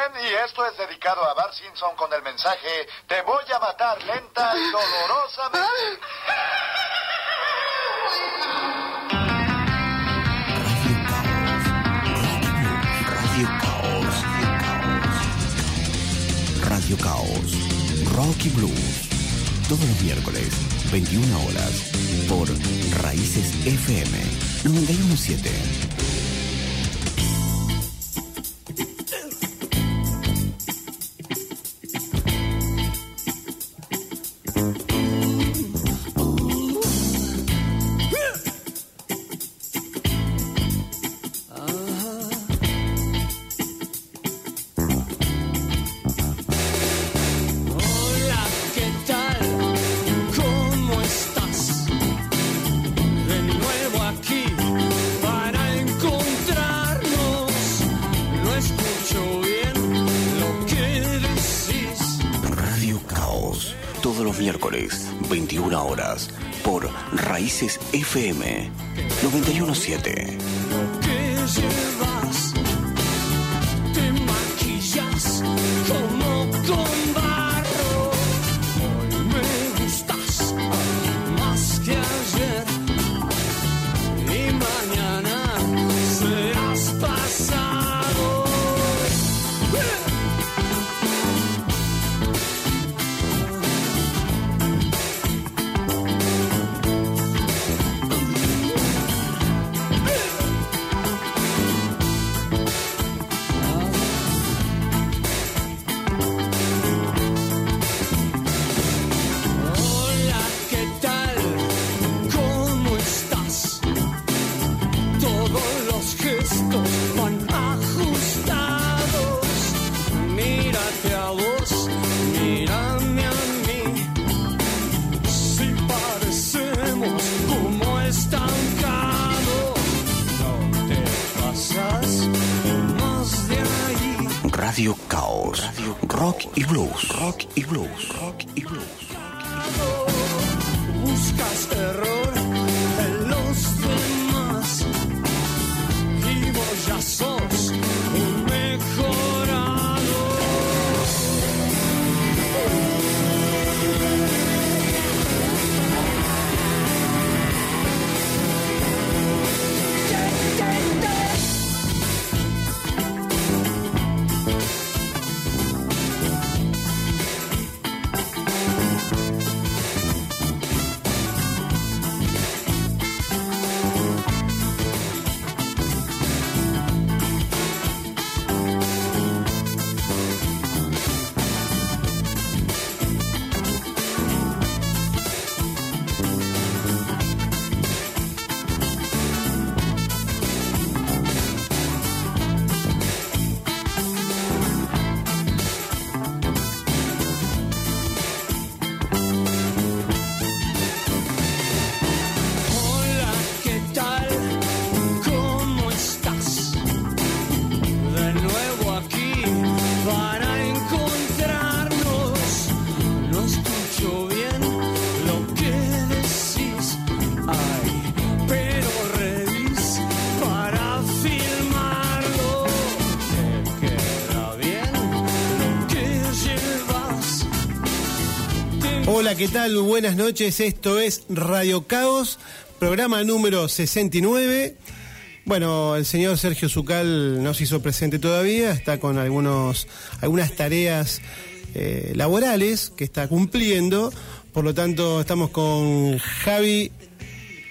Y esto es dedicado a Bart Simpson con el mensaje, te voy a matar lenta y dolorosamente. Radio Caos. Radio Caos. Rock y Blues. Todos los miércoles, 21 horas, por Raíces FM 917. FM 917. ¿Qué tal? Buenas noches. Esto es Radio Caos, programa número 69. Bueno, el señor Sergio Zucal no se hizo presente todavía, está con algunos, algunas tareas eh, laborales que está cumpliendo. Por lo tanto, estamos con Javi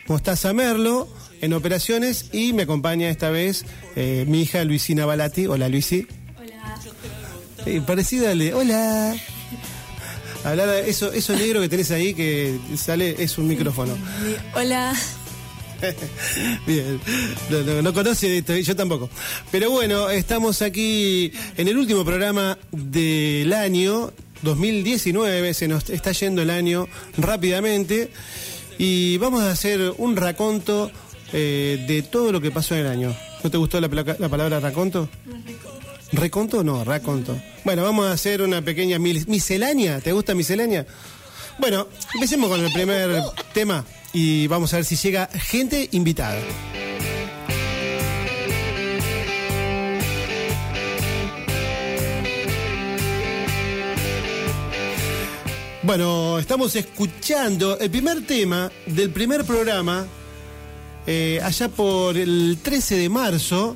Mostaza Merlo en operaciones y me acompaña esta vez eh, mi hija Luisina Balati. Hola, Luisi. Hola. parecida al de Hola. Hablar de eso, eso negro que tenés ahí que sale es un micrófono. Hola. Bien, no, no- no conoce esto, yo tampoco. Pero bueno, estamos aquí en el último programa del año 2019, se nos está yendo el año rápidamente y vamos a hacer un raconto eh, de todo lo que pasó en el año. ¿No te gustó la palabra raconto? ¿Reconto o no? Raconto. Bueno, vamos a hacer una pequeña miscelánea. ¿Te gusta miscelánea? Bueno, empecemos con el primer tema y vamos a ver si llega gente invitada. Bueno, estamos escuchando el primer tema del primer programa eh, allá por el 13 de marzo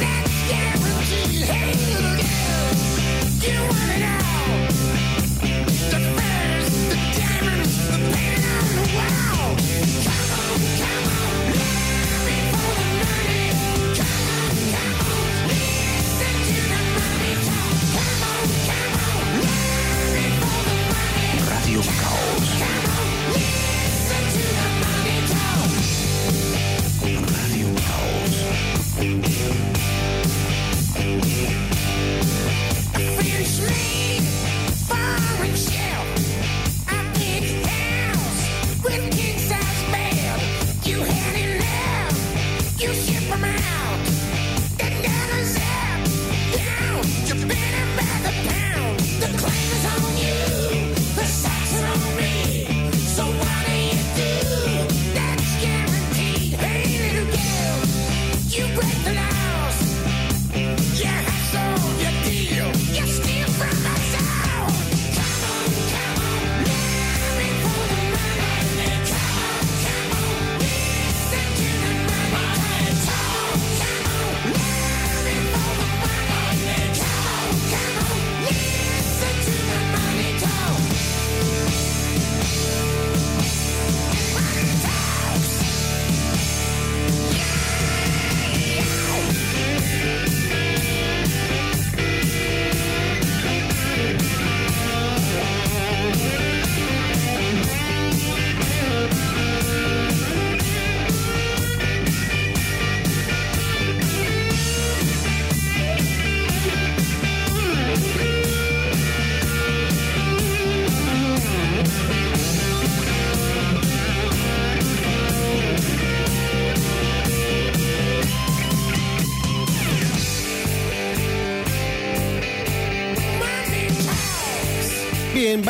Bad Radio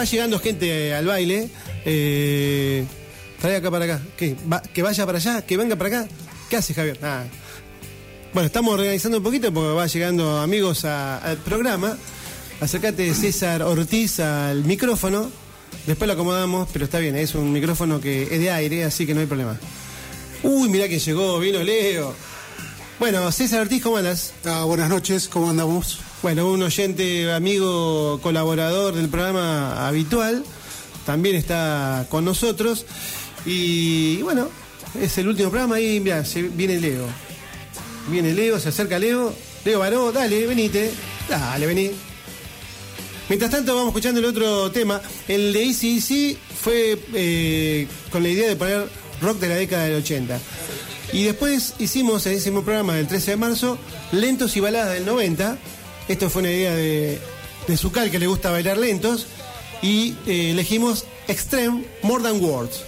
va llegando gente al baile. Eh, trae acá para acá. ¿Que vaya para allá? ¿Que venga para acá? ¿Qué hace Javier? Nada. Bueno, estamos organizando un poquito porque va llegando amigos al programa. Acércate César Ortiz al micrófono. Después lo acomodamos, pero está bien, es un micrófono que es de aire, así que no hay problema. Uy, mirá que llegó, vino Leo. Bueno, César Ortiz, ¿cómo andas? Ah, buenas noches, ¿cómo andamos? Bueno, un oyente, amigo, colaborador del programa habitual, también está con nosotros. Y bueno, es el último programa y viene Leo. Viene Leo, se acerca Leo. Leo Baró, dale, venite. Dale, vení. Mientras tanto, vamos escuchando el otro tema. El de ACDC fue eh, con la idea de poner rock de la década del 80. Y después hicimos en ese mismo programa del 13 de marzo, Lentos y Baladas del 90. Esto fue una idea de, de Zucal que le gusta bailar lentos. Y eh, elegimos Extreme More Than Words.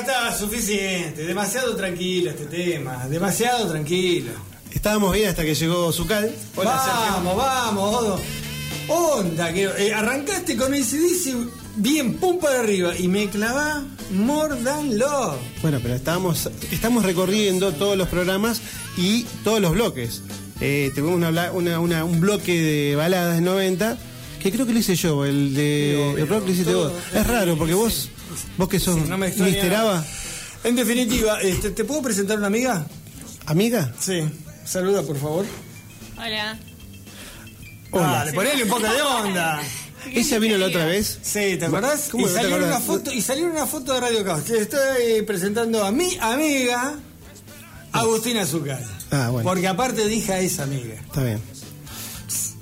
Está, suficiente. Demasiado tranquilo este tema. Demasiado tranquilo. estábamos bien hasta que llegó Zucal. Hola, vamos, vamos, Odo. Onda, que eh, arrancaste con ese dice bien pum para arriba y me clavá More Than Love. Bueno, pero estábamos, estamos recorriendo todos los programas y todos los bloques. Eh, tuvimos una una- una- un bloque de baladas de 90 que creo que lo hice yo, el de el rock lo hiciste vos. Es raro porque vos, vos que sos Sí, no me extraña. Mister Ava, En definitiva, este, ¿te puedo presentar una amiga? amiga. Sí. Saluda, por favor. Hola. Hola. Dale, ponele un poco de onda. Ella vino la otra vez. Sí, ¿te acordás? ¿Cómo y, te salió acordás? una foto, y salió una foto de Radio Caos. Te estoy presentando a mi amiga, Agustina Zucal. Ah, bueno. Porque aparte dije a esa amiga. Está bien.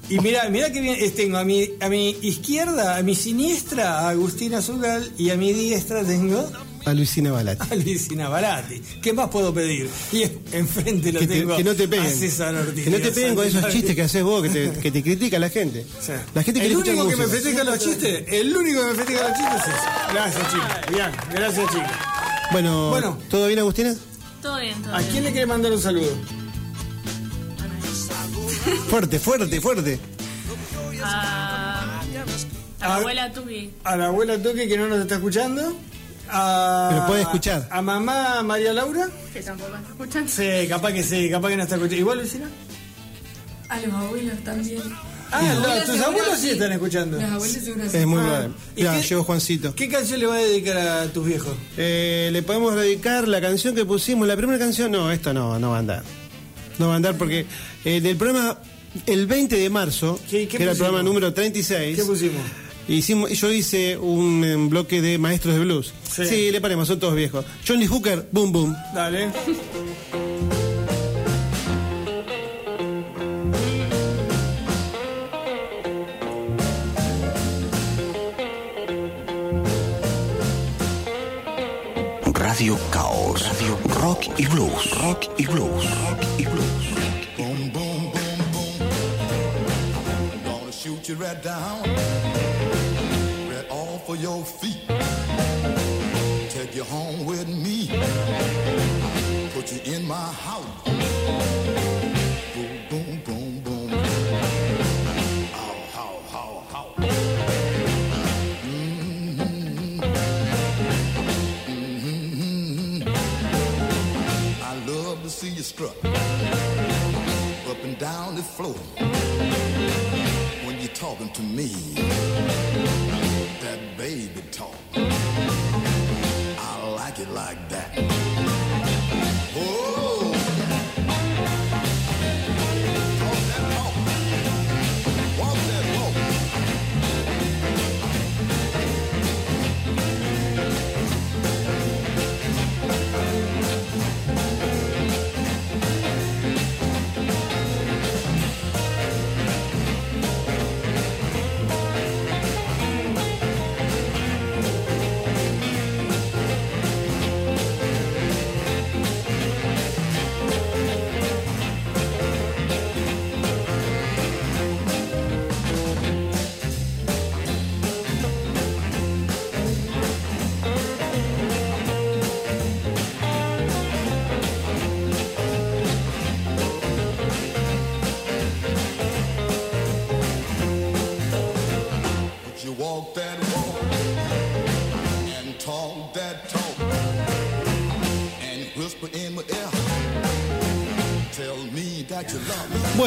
Y mira, mira que bien, eh, tengo a mi, a mi izquierda, a mi siniestra, a Agustina Zugal, y a mi diestra tengo A Luisina Balati. a Luisina Barati. ¿Qué más puedo pedir? Y enfrente lo Que, te- tengo que no te a peguen. César Ortiz. Que no te peguen con esos chistes que haces vos, que te, que te critica la gente. Sí. La gente el único que me festeja los chistes, el único que me festeja los chistes es ese. Gracias, chicos. Bien, gracias, chicos. Bueno, Bueno. ¿todo bien, Agustina? Todo bien, todo ¿A bien. quién le quiere mandar un saludo? Fuerte, fuerte, fuerte. A, a la abuela Tubi. A la abuela Toque que no nos está escuchando. A, Pero puede escuchar. A mamá María Laura. Que tampoco está escuchando. Sí, capaz que sí, capaz que no está escuchando. ¿Igual, Lucina? A los abuelos también. Ah, Los no, abuelos tus abuelos sí están escuchando. Los abuelos seguro sí. Es muy Ah, bueno. ¿y Ya, qué- llegó Juancito. ¿Qué canción le va a dedicar a tus viejos? Eh, le podemos dedicar la canción que pusimos, la primera canción, no, esto no, no va a andar. No va a andar porque eh, del programa, el 20 de marzo, ¿Qué- qué que era el programa número 36, ¿Qué pusimos? hicimos, yo hice un bloque de maestros de blues. Sí. Sí, le paremos, son todos viejos. Johnny Hooker, boom boom. Dale. Radio Caos. Radio Rock y Blues. Rock y Blues. Rock y Blues. You right down. Right off of your feet. Take you home with me. Put you in my house. Boom, boom, boom, boom. How, how, how, how. Mhm. Mhm. I love to see you strut up and down the floor talking to me. That baby talk. I like it like that. Oh.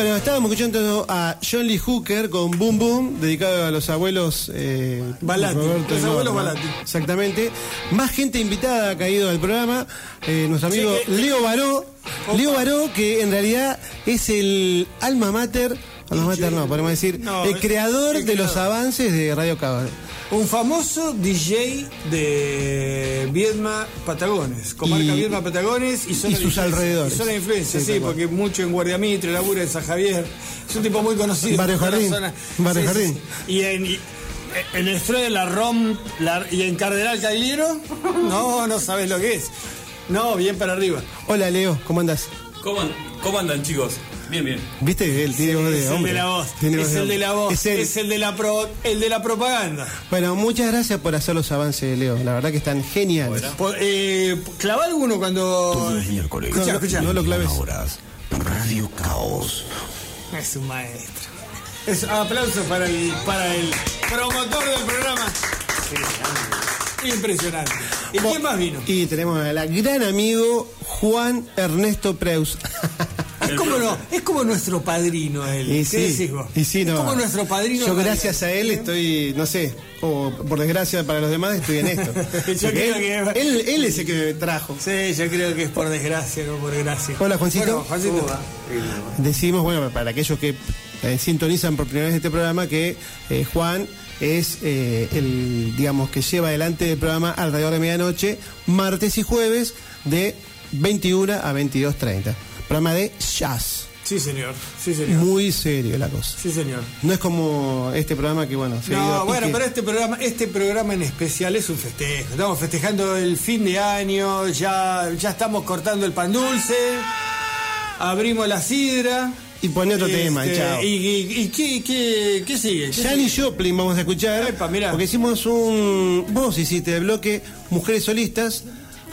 Bueno, estábamos escuchando a John Lee Hooker con Boom Boom, dedicado a los abuelos eh, Balati, Roberto los abuelos Norma. Balati. Exactamente. Más gente invitada ha caído al programa. Eh, nuestro amigo Sí, eh, Leo Baró. Leo Baró, que en realidad es el alma mater Alma mater no, podemos decir No, el creador el de los avances de Radio Caos. Un famoso DJ de Viedma Patagones, comarca Y- Viedma Patagones y, zona y de sus influencia. alrededores. Y zona de influencia, Sí, porque mucho en Guardiamitre, labura en San Javier. Es un tipo muy conocido. Barrio Jardín. Barrio Sí, Jardín. sí. Y en, y- en el de la ROM la- y en Cardenal Cagliero, no, no sabes lo que es. No, bien para arriba. Hola Leo, ¿cómo andás? ¿Cómo, cómo andan, chicos? Bien, bien. ¿Viste? Él tiene voz de es el de la voz. Tiene Es voz el de la voz. Es el de la, pro- el de la propaganda. Bueno, muchas gracias por hacer los avances, Leo. La verdad que están geniales. Eh, clava alguno cuando. Todos los miércoles. No lo claves. horas. Radio Caos. Es un maestro. Es, aplausos para el, para el promotor del programa. Impresionante. ¿Y quién más vino? Y tenemos al gran amigo Juan Ernesto Preus. Es como, no, es como nuestro padrino él. Y ¿Qué sí, decís vos? y sí, no. Es como nuestro padrino. Yo gracias a él estoy, no sé, o por desgracia para los demás estoy en esto. Yo Porque creo él, que- él, él es el que me trajo. Sí, yo creo que es por desgracia, no por gracia. Hola, Juancito. Bueno, Juancito. Decimos, bueno, para aquellos que eh, sintonizan por primera vez este programa, que eh, Juan es eh, el, digamos, que lleva adelante el programa alrededor de medianoche, martes y jueves, de 21 a 22.30. Programa de jazz. Sí, señor. Sí, señor. Muy serio la cosa. Sí, señor. No es como este programa que, bueno, se No, bueno, pero este programa, este programa en especial es un festejo. Estamos festejando el fin de año, ya, ya estamos cortando el pan dulce, abrimos la sidra. Y pone otro Este, tema, y chao. ¿Y, y- y qué, qué- qué sigue? ¿Qué Janis sigue? Joplin vamos a escuchar. Epa, mirá. Porque hicimos un. Vos hiciste el bloque Mujeres Solistas.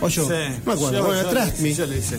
O yo. Sí. No me acuerdo. Yo- bueno, yo- Me. yo le hice.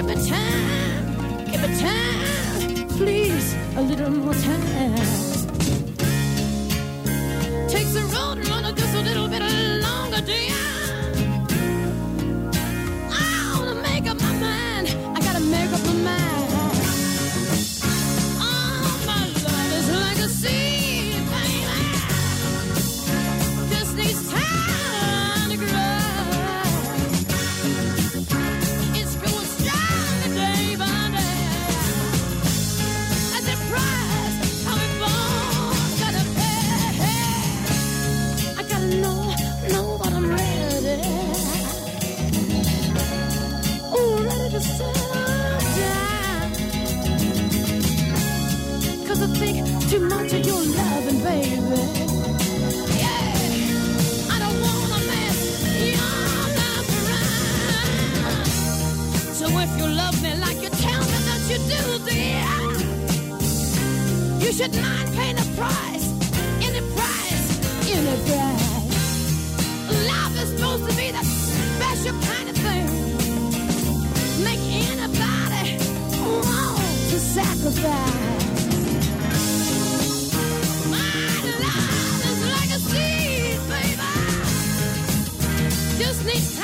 Give me time, give me time, please, a little more time. Takes a road runner just a little bit longer, dear. Should mind paying a price, any price, any price. Love is supposed to be that special kind of thing. Make anybody want to sacrifice. My love is like a seed, baby. Just needs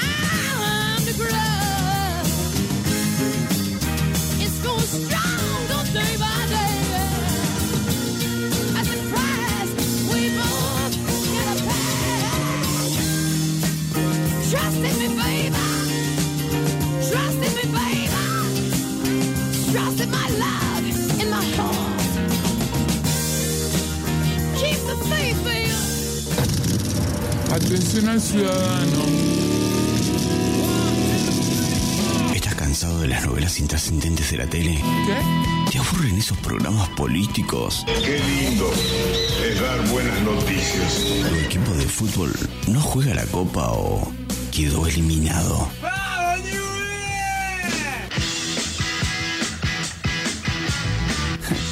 Atención al ciudadano. ¿Estás cansado de las novelas intrascendentes de la tele? ¿Qué? ¿Te aburren esos programas políticos? Qué lindo es dar buenas noticias. ¿Tu equipo de fútbol no juega la copa o quedó eliminado?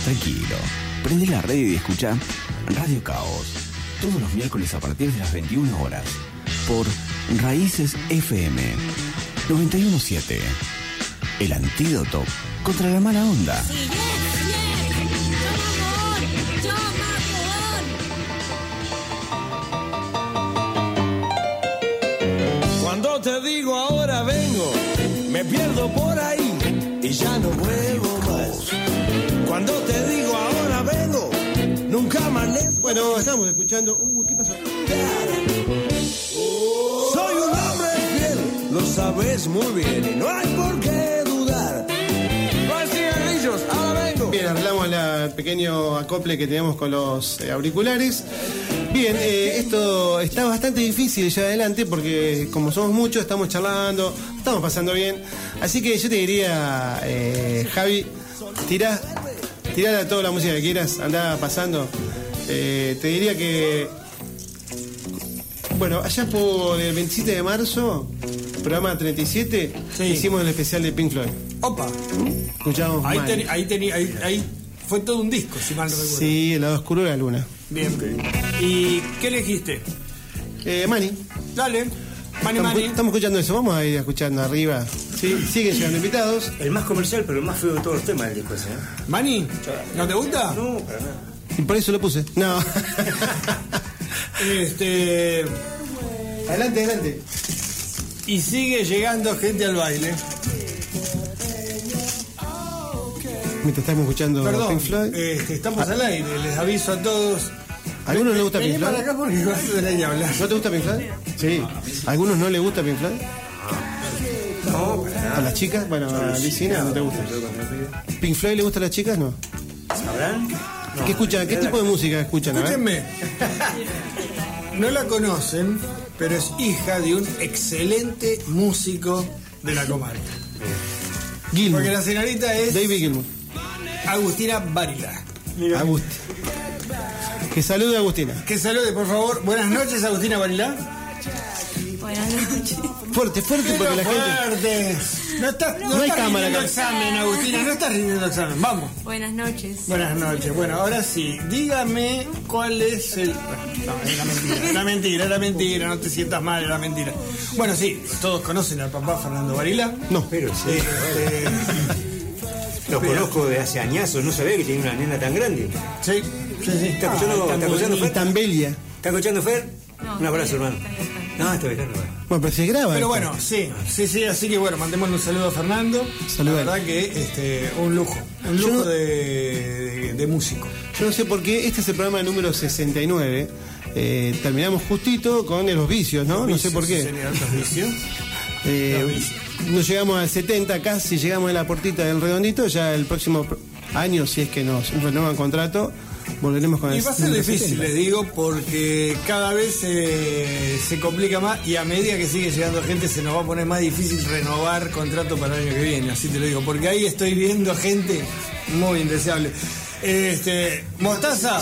Tranquilo, prende la radio y escucha Radio Caos. Todos los miércoles a partir de las 21 horas por Raíces FM 917. El antídoto contra la mala onda. Cuando te digo ahora vengo, me pierdo por ahí y ya no vuelvo más. Cuando te digo Bueno, estamos escuchando. Uh, ¿qué pasó? Soy un hombre fiel, lo sabes muy bien y no hay por qué dudar. No hay cigarrillos, ahora vengo. Bien, arreglamos el pequeño acople que teníamos con los eh, auriculares. Bien, eh, esto está bastante difícil ya adelante porque como somos muchos, estamos charlando, estamos pasando bien. Así que yo te diría, eh, Javi, tirá, tirá toda la música que quieras, anda pasando. Eh, te diría que, bueno, allá por el 27 de marzo, programa 37, hicimos el especial de Pink Floyd. Opa. Escuchamos Ahí, ahí, teni- ahí, ahí fue todo un disco, si mal no recuerdo. Sí, el lado oscuro de la luna. Bien. ¿Y qué elegiste? Eh, Mani. Dale. Mani, estamos, Mani. estamos escuchando eso, vamos a ir escuchando arriba. Sí, siguen llegando invitados. El más comercial, pero el más feo de todos los temas del disco ese, ¿eh? Mani, ¿no te gusta? No, para nada. Y por eso lo puse. No. Este. Adelante, adelante. Y sigue llegando gente al baile. Mientras estamos escuchando Perdón, Pink Floyd. este, estamos al aire, les aviso a todos. ¿A algunos les gusta Vení Pink Floyd? para acá porque vas a tener que hablar. ¿No te gusta Pink Floyd? Sí. ¿A algunos no les gusta Pink Floyd? No. ¿A las chicas? Bueno, a Licina no te gusta. ¿Pink Floyd le gusta a las chicas? No. ¿Sabrán? ¿Qué escuchan? ¿Qué tipo de música escuchan? Escúchenme. No la conocen, pero es hija de un excelente músico de la comarca. Gilmour. Porque la señorita es David Gilmour. Agustina Varila. Agustín. Que salude Agustina. Que salude, por favor. Buenas noches, Agustina Varila. Buenas noches. Fuerte, fuerte porque la gente. Fuerte. No estás, no No hay estás cámara rindiendo acá. examen, Agustina. No estás rindiendo examen. Vamos. Buenas noches. Buenas noches. Bueno, ahora sí, dígame cuál es el. No, era mentira, era mentira, era mentira, no te sientas mal, era mentira. Bueno, sí, todos conocen al papá Fernando Varila. No. Pero sí. Este, Lo conozco de hace añazos, no sabía que tenía una nena tan grande. sí, sí, sí. ¿Está escuchando, Ah, ¿está Fer? tan bella. ¿Está escuchando Fer? No, Un abrazo, hermano. bien, está bien, está bien. No, bueno. Bueno, pero se graba. Pero bueno, sí, sí, sí, así que bueno, mandemos un saludo a Fernando. Saludo. La verdad que este, un lujo, un lujo no- de, de- de músico. Yo no sé por qué, este es el programa número 69. Eh, terminamos justito con los vicios, ¿no? no sé por qué. Los vicios. Eh, Los vicios. no llegamos al 70, casi llegamos a la portita del redondito. Ya el próximo año, si es que nos renuevan contrato, volveremos con Y va a ser difícil, 70. les digo, porque cada vez eh, se complica más y a medida que sigue llegando gente se nos va a poner más difícil renovar contrato para el año que viene, así te lo digo, porque ahí estoy viendo gente muy indeseable. Este, Mostaza.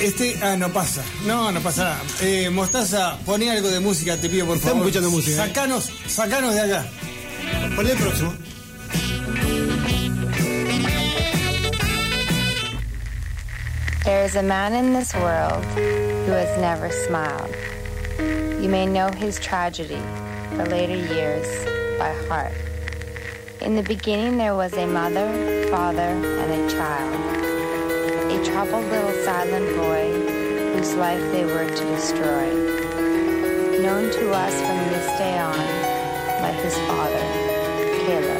Este, ah, no pasa. No, no pasa nada. Eh, Mostaza, poné algo de música, te pido por Estamos favor. escuchando música, ¿eh? Sacanos, sacanos de acá. Poné el próximo. There is a man in this world who has never smiled. You may know his tragedy for later years by heart. In the beginning, there was a mother, father, and a child. A troubled little silent boy whose life they were to destroy. Known to us from this day on by his father, Caleb.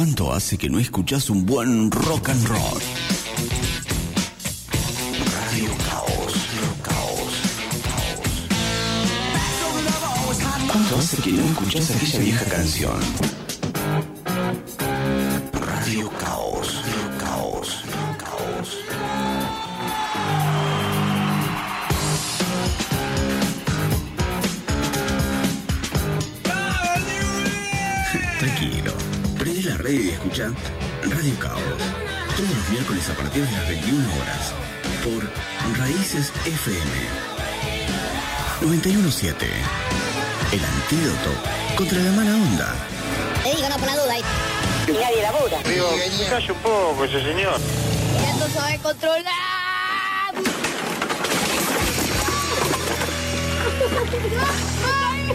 ¿Cuánto hace que no escuchás un buen rock and roll? Radio Caos, Caos, ¿Cuánto hace que no escuchás aquella vieja canción? Los miércoles a partir de las 21 horas. Por Raíces FM. 917. El antídoto contra la mala onda. Te digo, no por la duda. Y nadie labura. Digo, calle un poco ese señor. Ya tú sabes controlar.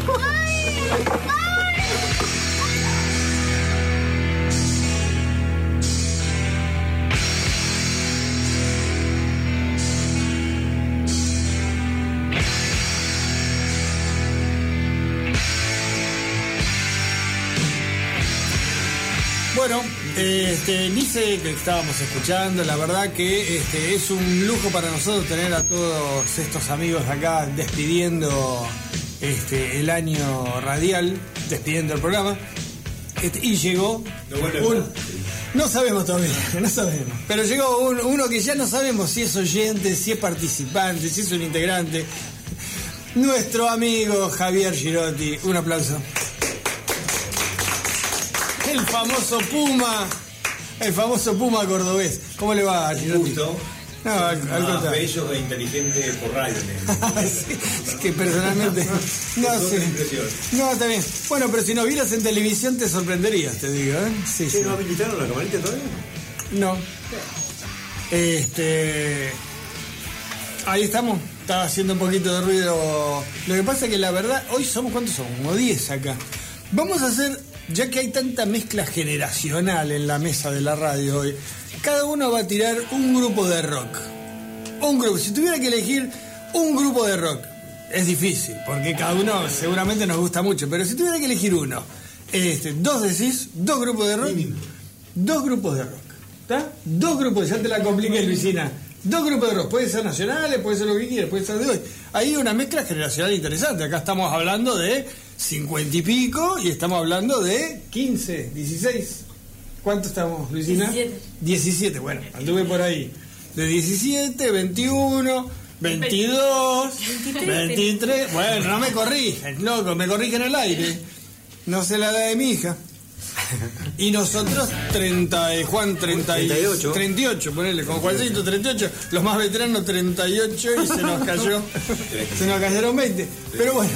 Bueno, este, que estábamos escuchando, la verdad que este, es un lujo para nosotros tener a todos estos amigos acá despidiendo este, el año radial, despidiendo el programa. Este, y llegó un... No sabemos todavía, no sabemos. Pero llegó un- uno que ya no sabemos si es oyente, si es participante, si es un integrante. Nuestro amigo Javier Girotti. Un aplauso. El famoso Puma. El famoso Puma cordobés. ¿Cómo le va, Girotti? No, al, al Más contrario. bello e inteligente por radio. Sí, es que personalmente. No sé. No, está bien. Bueno, pero si nos vieras en televisión te sorprenderías, te digo, ¿eh? Sí, sí. ¿No habilitaron la camarita todavía? No. Este. Ahí estamos. Estaba haciendo un poquito de ruido. Lo que pasa es que la verdad, hoy somos cuántos somos, como 10 acá. Vamos a hacer, ya que hay tanta mezcla generacional en la mesa de la radio hoy, cada uno va a tirar un grupo de rock. Un grupo. Si tuviera que elegir un grupo de rock, es difícil, porque cada uno seguramente nos gusta mucho, pero si tuviera que elegir uno, este, dos decís, dos grupos de rock, dos grupos de rock. ¿Está? Dos grupos, ya te la compliqué, Luisina. Dos grupos de rock, puede ser nacionales, puede ser lo que quieras, puede ser de hoy. Hay una mezcla generacional interesante. Acá estamos hablando de cincuenta y pico y estamos hablando de 15, 16. ¿Cuánto estamos, Luisina? 17. 17, bueno, anduve por ahí. De 17, 21, 22, 23. 23. Bueno, no me corrigen, loco, me corrigen al aire. No sé la edad de mi hija. Y nosotros 30, eh, Juan 30 y- 38. 38, ponele, con Juancito 38, los más veteranos 38 y se nos cayó, se nos cayeron 20. Pero bueno,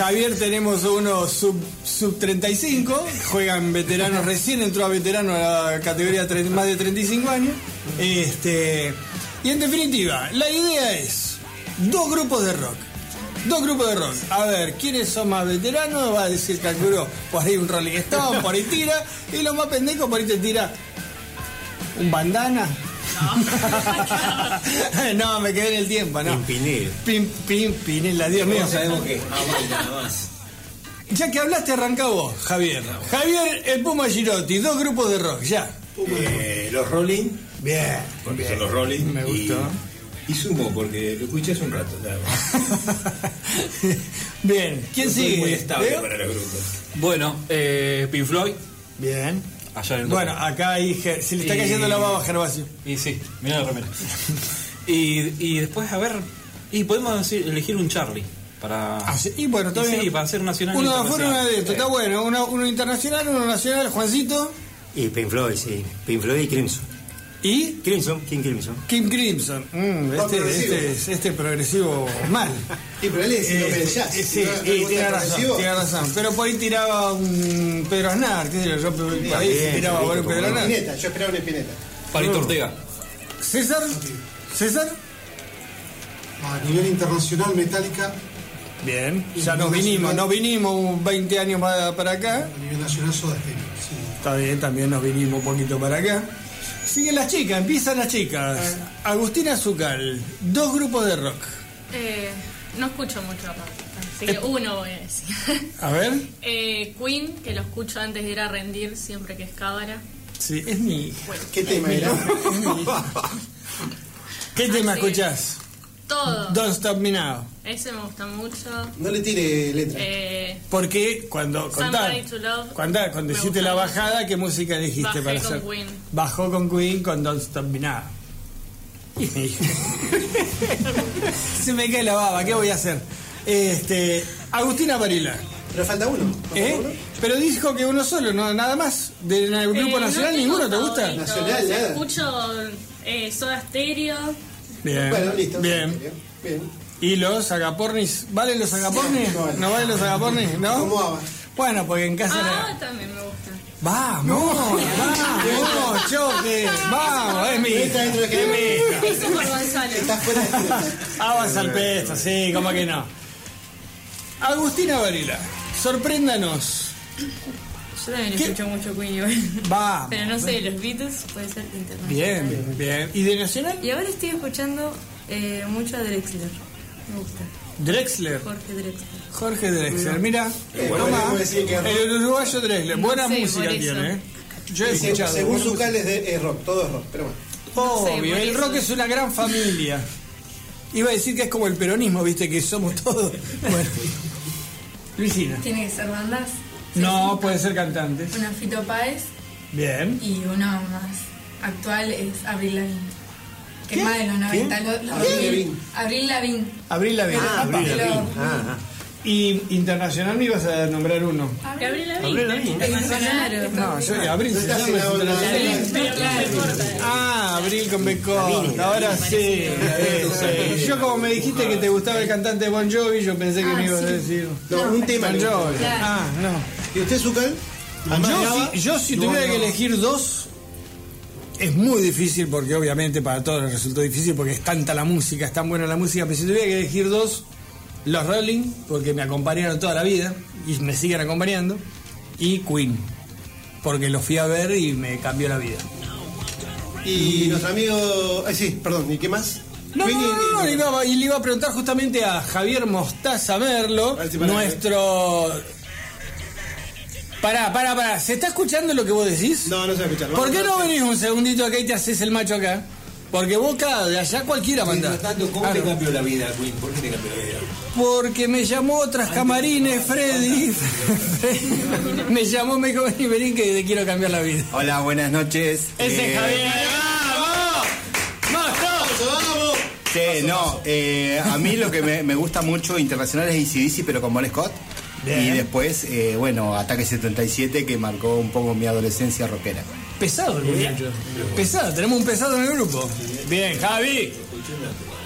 Javier tenemos uno sub, sub 35, juegan veteranos, recién entró a veterano a la categoría más de 35 años. Este, y en definitiva, la idea es dos grupos de rock. Dos grupos de rock. A ver, ¿quiénes son más veteranos? Va a decir calculó por ahí un Rolling Stone, por ahí tira. Y los más pendejos por ahí te tira un bandana. No, me quedé en el tiempo, ¿no? Pimpinel. Pim, pim, Pinela, Dios mío. Sabemos qué. Bueno, nada más. Ya que hablaste, arranca vos, Javier. Javier, el Puma Girotti, dos grupos de rock, ya. Eh, los Rolling, Bien. porque son los Rolling. Me gustó. Y sumo, porque lo escuché hace un rato. nada más. Bien, ¿quién No soy sigue? muy estable para los grupos. Bueno, eh, Pink Floyd. Bien. Allá en el Bueno, acá ahí se le está Y- cayendo la baba a Gervasio. Y sí, mira la remera. y, y después, a ver, y podemos decir- elegir un Charlie para. Ah, sí, Y bueno, Y. Sí, para hacer nacional. Uno de afuera, uno de adentro. Está bueno. Uno, uno internacional, uno nacional, Juancito. Y Pink Floyd, sí. Pink Floyd y Crimson. ¿Y? Crimson, King Crimson. Kim Crimson. Mm, este, progresivo. este, es- este progresivo mal. Sí, pero él es Eh, el jazz. eh, sí, ¿No- no y le gusta tiene razón, progresivo? tiene razón. Pero por ahí tiraba un Pedro Aznar, qué sé yo, yo por ahí bien, tiraba bien, un Pedro Aznar. Espineta, yo esperaba una espineta. Palito Ortega. César, César, A nivel internacional, Metallica. bien, ya nos vinimos, nos vinimos 20 años para, para acá. A nivel nacional, Soda Stereo. Sí. Está bien, también nos vinimos un poquito para acá. Siguen las chicas, empiezan las chicas. Agustina Zucal, dos grupos de rock. Eh, no escucho mucho rock, así que uno voy a decir. A ver, Eh, Queen, que lo escucho antes de ir a rendir siempre que es cábara. sí, es mi. ¿Qué tema era? ¿Qué tema escuchás? Todo. Don't Stop Me Now. Ese me gusta mucho. No le tire letra. Eh, Porque cuando contá, Somebody to Love. cuando, cuando me hiciste gusta la mucho. bajada, ¿qué música elegiste Bajé para con hacer? Queen. Bajó con Queen con Don't Stop Me Now. Y me dijo, Se me cae la baba, ¿qué voy a hacer? Este, Agustina Varila. Pero falta uno. ¿Falta ¿Eh? uno? Pero dijo que uno solo, no, nada más. ¿Del grupo eh, no nacional tengo ninguno te gusta? Nacional, nada. Escucho eh, Soda Stereo. Bien. Bueno, listo. Bien. Bien. ¿Y los agapornis? ¿Valen los agapornis? No valen. ¿No valen los agapornis? ¿No? ¿Cómo va? Bueno, porque en casa... Ah, también me gusta. Vamos, vamos, choque, vamos, es mi dentro de. Eso por Gonzalo. Fuera al pesto, sí, como que no. Agustina Varila, sorpréndanos. Yo también ¿Qué? escucho mucho Queen igual. Vamos. Pero no sé, los Beatles puede ser internacional. Bien, bien. ¿Y de Nacional? Y ahora estoy escuchando eh, mucho a Drexler. Me gusta. Drexler. Jorge Drexler. Jorge Drexler, mira. Eh, toma, bueno, ¿cómo decir que es rock? el uruguayo Drexler. No Buena sé, música tiene, ¿eh? Yo he escuchado. Según su cal es, de, es rock, todo es rock. Pero bueno. No sé, Obvio, el eso. rock es una gran familia. Iba a decir que es como el peronismo, viste, que somos todos. Bueno. Luisina. Tiene que ser bandas. No, puede ser cantante. Una Fito Páez Bien. y uno más actual es Abril Lavigne. Que ¿Qué? es más de los 90. Lo, lo- Avril Lavigne. Abril Lavigne. Abril Lavigne. Ah, Lavigne. Ah, ah. Y internacional me ibas a nombrar uno. Abril Lavigne. Lavigne. Internacional. No, yo Abril se llama. Ah, Abril con B corta. Ahora sí. Yo como me dijiste que te gustaba el cantante Bon Jovi, yo pensé que Ah, me ibas a decir. Un tema. Bon. Jovi. Ah, no. ¿Y usted, su cal? Yo, si, yo si tuviera que elegir dos, es muy difícil porque obviamente para todos les resultó difícil porque es tanta la música, es tan buena la música, pero si tuviera que elegir dos, los Rolling, porque me acompañaron toda la vida y me siguen acompañando, y Queen, porque los fui a ver y me cambió la vida. Y nuestro amigo. Ay, sí, perdón. ¿Y qué más? No, no, y- no, no, le iba, y le iba a preguntar justamente a Javier Mostaza Merlo, nuestro... Pará, pará, pará, ¿se está escuchando lo que vos decís? No, no se va a escuchar. ¿Por qué Vamos no venís un segundito acá y te haces el macho acá? Porque vos acá, de allá cualquiera manda. Tanto, ¿cómo te Claro. cambió la vida, Queen? ¿Por qué te cambió la vida? Porque me llamó otras camarines, Freddy. me llamó, me dijo, vení, vení que te quiero cambiar la vida. Hola, buenas noches. Ese Eh, es Javier. ¡Vamos! ¡Vamos! Sí, no, eh, a mí lo que me, me gusta mucho internacional es ACDC, pero con Bon Scott. Bien. Y después, eh, bueno, Ataque 77, que marcó un poco mi adolescencia rockera. Pesado el muchacho. Pesado, tenemos un pesado en el grupo. Bien, Javi.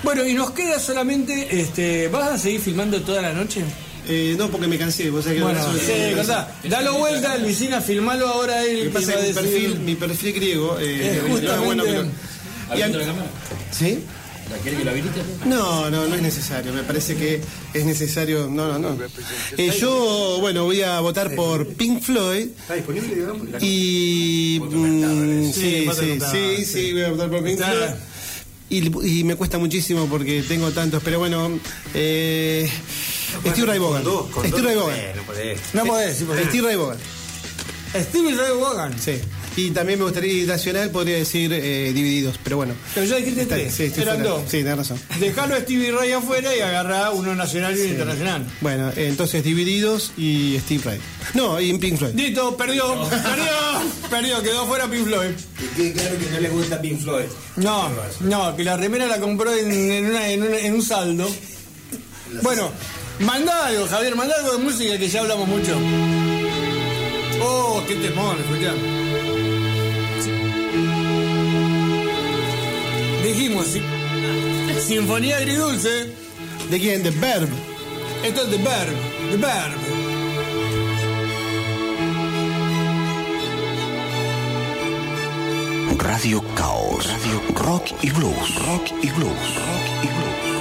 Bueno, y nos queda solamente, este, ¿vas a seguir filmando toda la noche? Eh, no, porque me cansé. Vos sabés que Bueno, no- sí, contá. Dalo vuelta, Luisina, filmalo ahora Lo él. pasa que mi perfil, mi perfil griego. Eh, justamente- bueno, pero-. ¿Sí? ¿La quiere que la habilite? No, no, no es necesario. Me parece que es necesario. No, no, no. Eh, yo, bueno, voy a votar por Pink Floyd. ¿Está disponible, digamos? Y. mm, Sí, sí, sí, sí, voy a votar por Pink. Floyd. Y, y me cuesta muchísimo porque tengo tantos, pero bueno. Eh, Steve Ray Vaughan. Steve. Ray Vaughan. No podés. No podés, sí, podés. Steve Ray Vaughan. Steve Ray Vaughan. Sí. Y también me gustaría, y nacional podría decir eh, divididos, pero bueno. Pero ya dijiste Está- tres. sí, Eran fuera. dos. Sí, tenés razón. Dejalo a Stevie Ray afuera y agarrá uno nacional y uno internacional. Bueno, entonces divididos y Steve Ray. No, y Pink Floyd. Listo, perdió, perdió, perdió, quedó afuera Pink Floyd. Que claro que no le gusta Pink Floyd. No, no, que la remera la compró en, en una- en una- en un saldo. Bueno, mandá algo, Javier, mandá algo de música que ya hablamos mucho. Oh, qué temor, escuchá. Dijimos, sí. Sinfonía agridulce. ¿De quién? De Verb. Esto es The Verb, The Verb. Radio Caos. Radio Rock y Blues. Rock y Blues. Rock y Blues.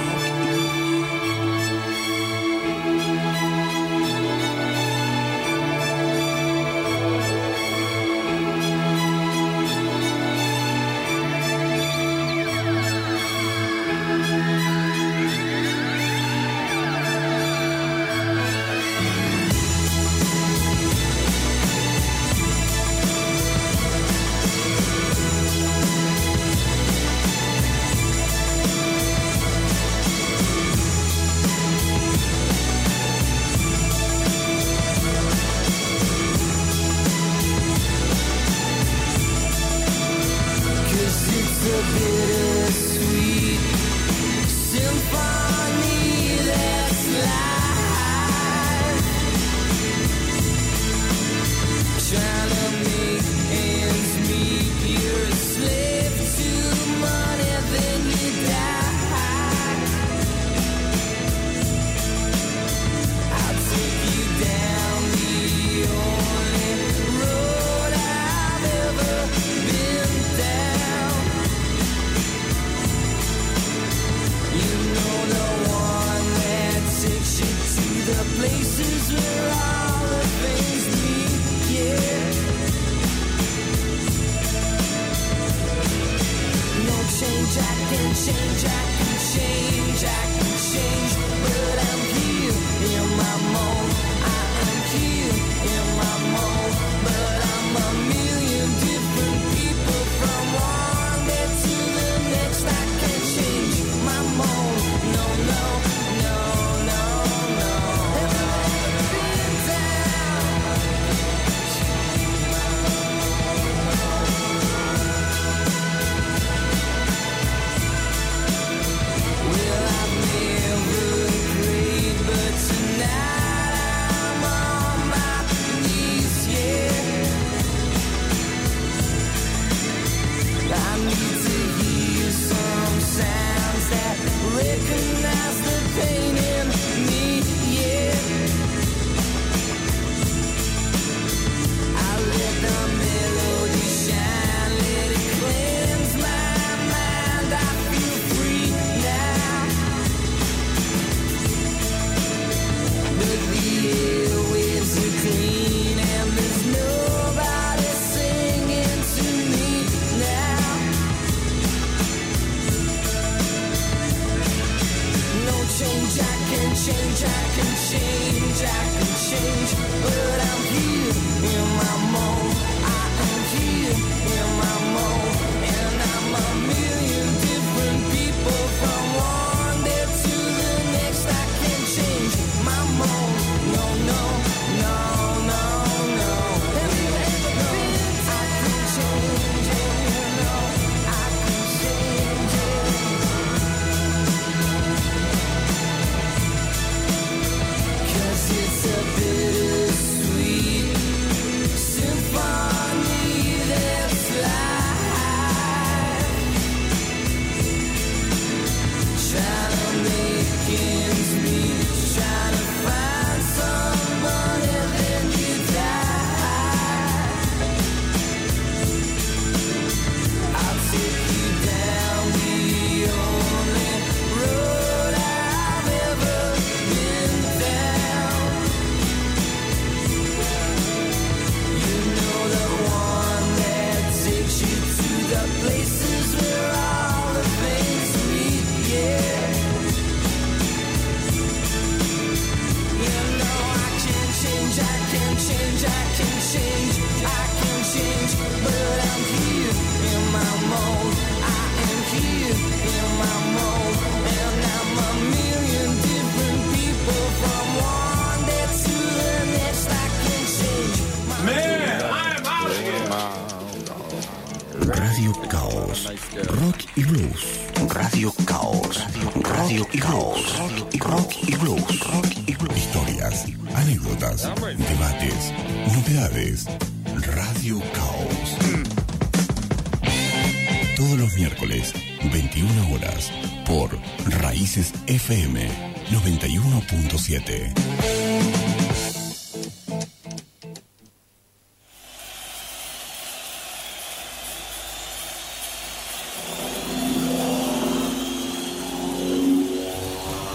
91.7.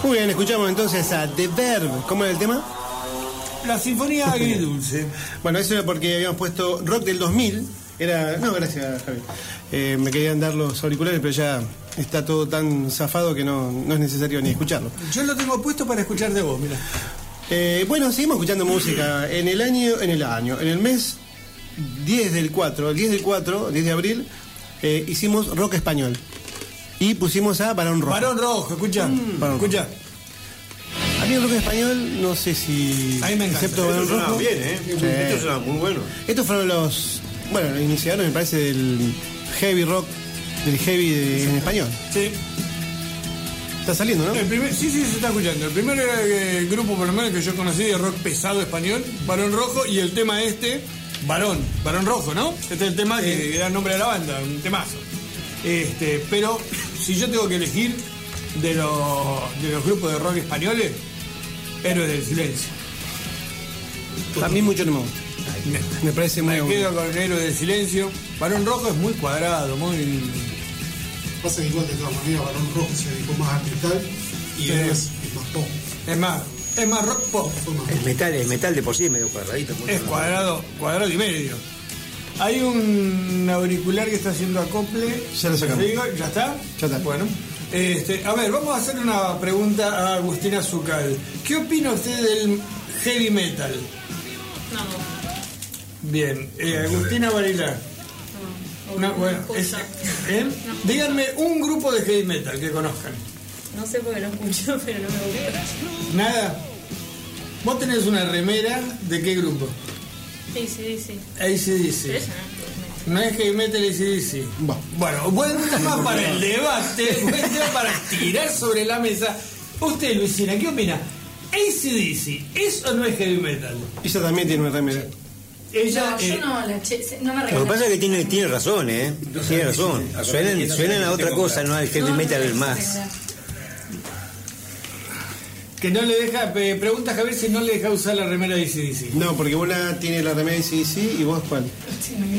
Muy bien, escuchamos entonces a The Verb. ¿Cómo era el tema? La Sinfonía Agridulce. Bueno, eso era porque habíamos puesto rock del 2000. Era. No, gracias, Javi. Eh, me querían dar los auriculares, pero ya está todo tan zafado que no, no es necesario ni escucharlo. Yo lo tengo puesto para escuchar de vos, mira. Eh, bueno, seguimos escuchando música. En el año, en el año, en el mes 10 del 4, el 10 del 4, 10 de abril, eh, hicimos rock español. Y pusimos a Barón Rojo. Barón Rojo, escucha. Barón escucha. A mí el rock español, no sé si. A mí me encanta. Excepto Esto Barón sonaba Rojo. bien, ¿eh? Sí. Esto muy bueno. Estos fueron los. Bueno, los iniciadores, me parece, del heavy rock, del heavy de- en español. Sí. Está saliendo, ¿no? El primer, sí, sí, se está escuchando. El primero era el grupo, por lo menos, que yo conocí de rock pesado español, Barón Rojo, y el tema este, Barón, Barón Rojo, ¿no? Este es el tema que da nombre a la banda, un temazo. Este, pero si yo tengo que elegir de los, de los grupos de rock españoles, Héroes del Silencio. A mí mucho no me gusta. Me parece muy Me quedo con Héroes del Silencio. Barón Rojo es muy cuadrado, muy... Pasa igual de todas maneras, Barón Rojo se dedicó más al metal y Sí. Es más pop. Es más, es más rock pop. El metal, el metal de por sí es medio cuadradito. Es cuadrado, cuadrado y medio. Hay un auricular que está haciendo acople. Ya lo sacamos. ¿Ya está? Ya está. Bueno. Este, a ver, vamos a hacer una pregunta a Agustina Zucal. ¿Qué opina usted del heavy metal? Bien, eh, Agustina Varela. No, bueno, es- ¿eh? Díganme un grupo de heavy metal que conozcan. No sé por qué no escucho, pero no me gusta. ¿Nada? ¿Vos tenés una remera de qué grupo? ACDC. Eso No es heavy metal ACDC. Bueno, buen tema para el debate, buen tema para tirar sobre la mesa. Usted, Luisina, ¿qué opina? ACDC, ¿es o no es heavy metal? Ella también tiene una remera. Ella, no, yo eh, no la che, no me Lo que pasa es que tiene, tiene razón, ¿eh? Tiene razón. Suenan, suenan a otra cosa, no al heavy metal más. que no le deja, pe- pregunta a Javier si no le deja usar la remera de ACDC. No, porque vos la tiene la remera de CDC y vos cuál.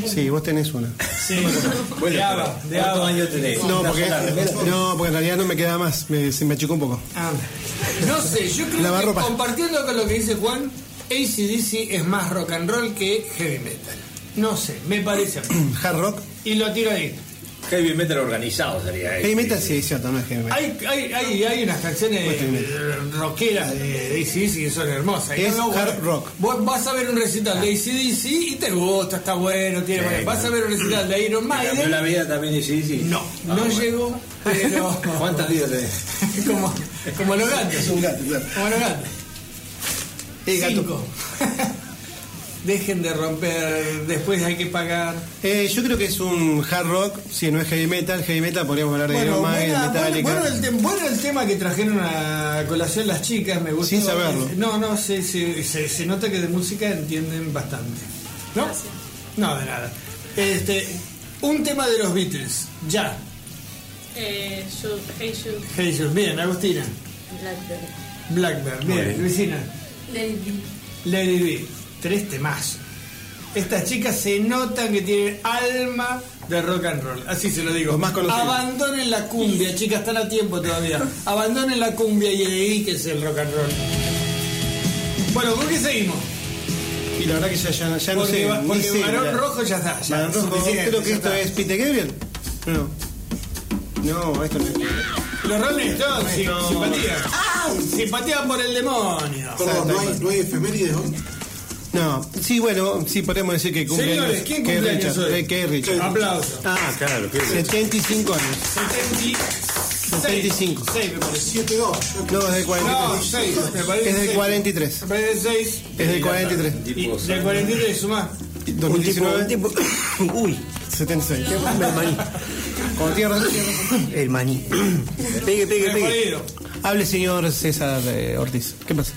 Sí, vos tenés una. Sí, de Ava, de Ava. No, porque, no, porque en realidad no me queda más, me- se me achicó un poco. Ah, no sé, yo creo que compartiendo con lo que dice Juan, ACDC es más rock and roll que heavy metal. No sé, me parece a mí. Hard rock. Y lo tiro ahí. Heavy metal organizado sería Heavy metal sí, es cierto, no es heavy metal. Hay, hay, hay, hay unas canciones Pues eh, rockeras de, ACDC que son hermosas. Es no, no, hard vos- rock. Vos vas a ver un recital de ACDC y te gusta, está bueno, tiene Sí, bueno. Vas a ver un recital de Iron ¿Te cambió la Maiden. vida también de sí, sí? No, no llegó, pero. ¿Cuántas vidas tenés? como, como los gatos. Es un gato, claro. Como los gatos. El gato. Cinco. Dejen de romper, después hay que pagar. Eh, yo creo que es un hard rock, si no es heavy metal, heavy metal podríamos hablar de Bueno, Iron Maiden, buena- Metallica. bueno, el tem- bueno el tema que trajeron a colación las chicas, me gustó. Sin saberlo. No, no, se, se, se- se nota que de música entienden bastante. ¿No? No, de nada. Este, un tema de los Beatles, ya. Eh, Hey Shoot, Hey Jude, bien, Agustina. Blackbird, bien, bien. Luisina. Be. Lady B, tres temas. Estas chicas se notan que tienen alma de rock and roll, así se lo digo. Los más conocidos. Abandonen la cumbia, chicas, están a tiempo todavía. Abandonen la cumbia y dedíquense el rock and roll. Bueno, ¿con qué seguimos? Y la verdad que ya, ya, ya no Porque, sé. va- porque sé, Barón. Rojo ya está. Ya, Barón Rojo, creo que esto está. es Peter Gabriel. No. No, esto no es. Los Rolling Stones, sí, No. simpatía. Simpatía por el demonio. Perdón, ¿no hay, no hay efemérides hoy? No, sí, bueno, sí podemos decir que cumple Señores. ¿quién Richard, años hoy? eh, que Richard. Aplauso. Ah, claro, qué bien. 75 años. 75. 75. 6 me parece. 7-2. No, es del No, 43. 6, me parece. es del seis. 43. Me parece 6. Es del 43. Y del 43 suma. 2019. Un tipo- Uy, 76. qué maní. Tiene razón. El maní. pegue, pegue, pegue. Hable, señor César eh, Ortiz. ¿Qué pasa?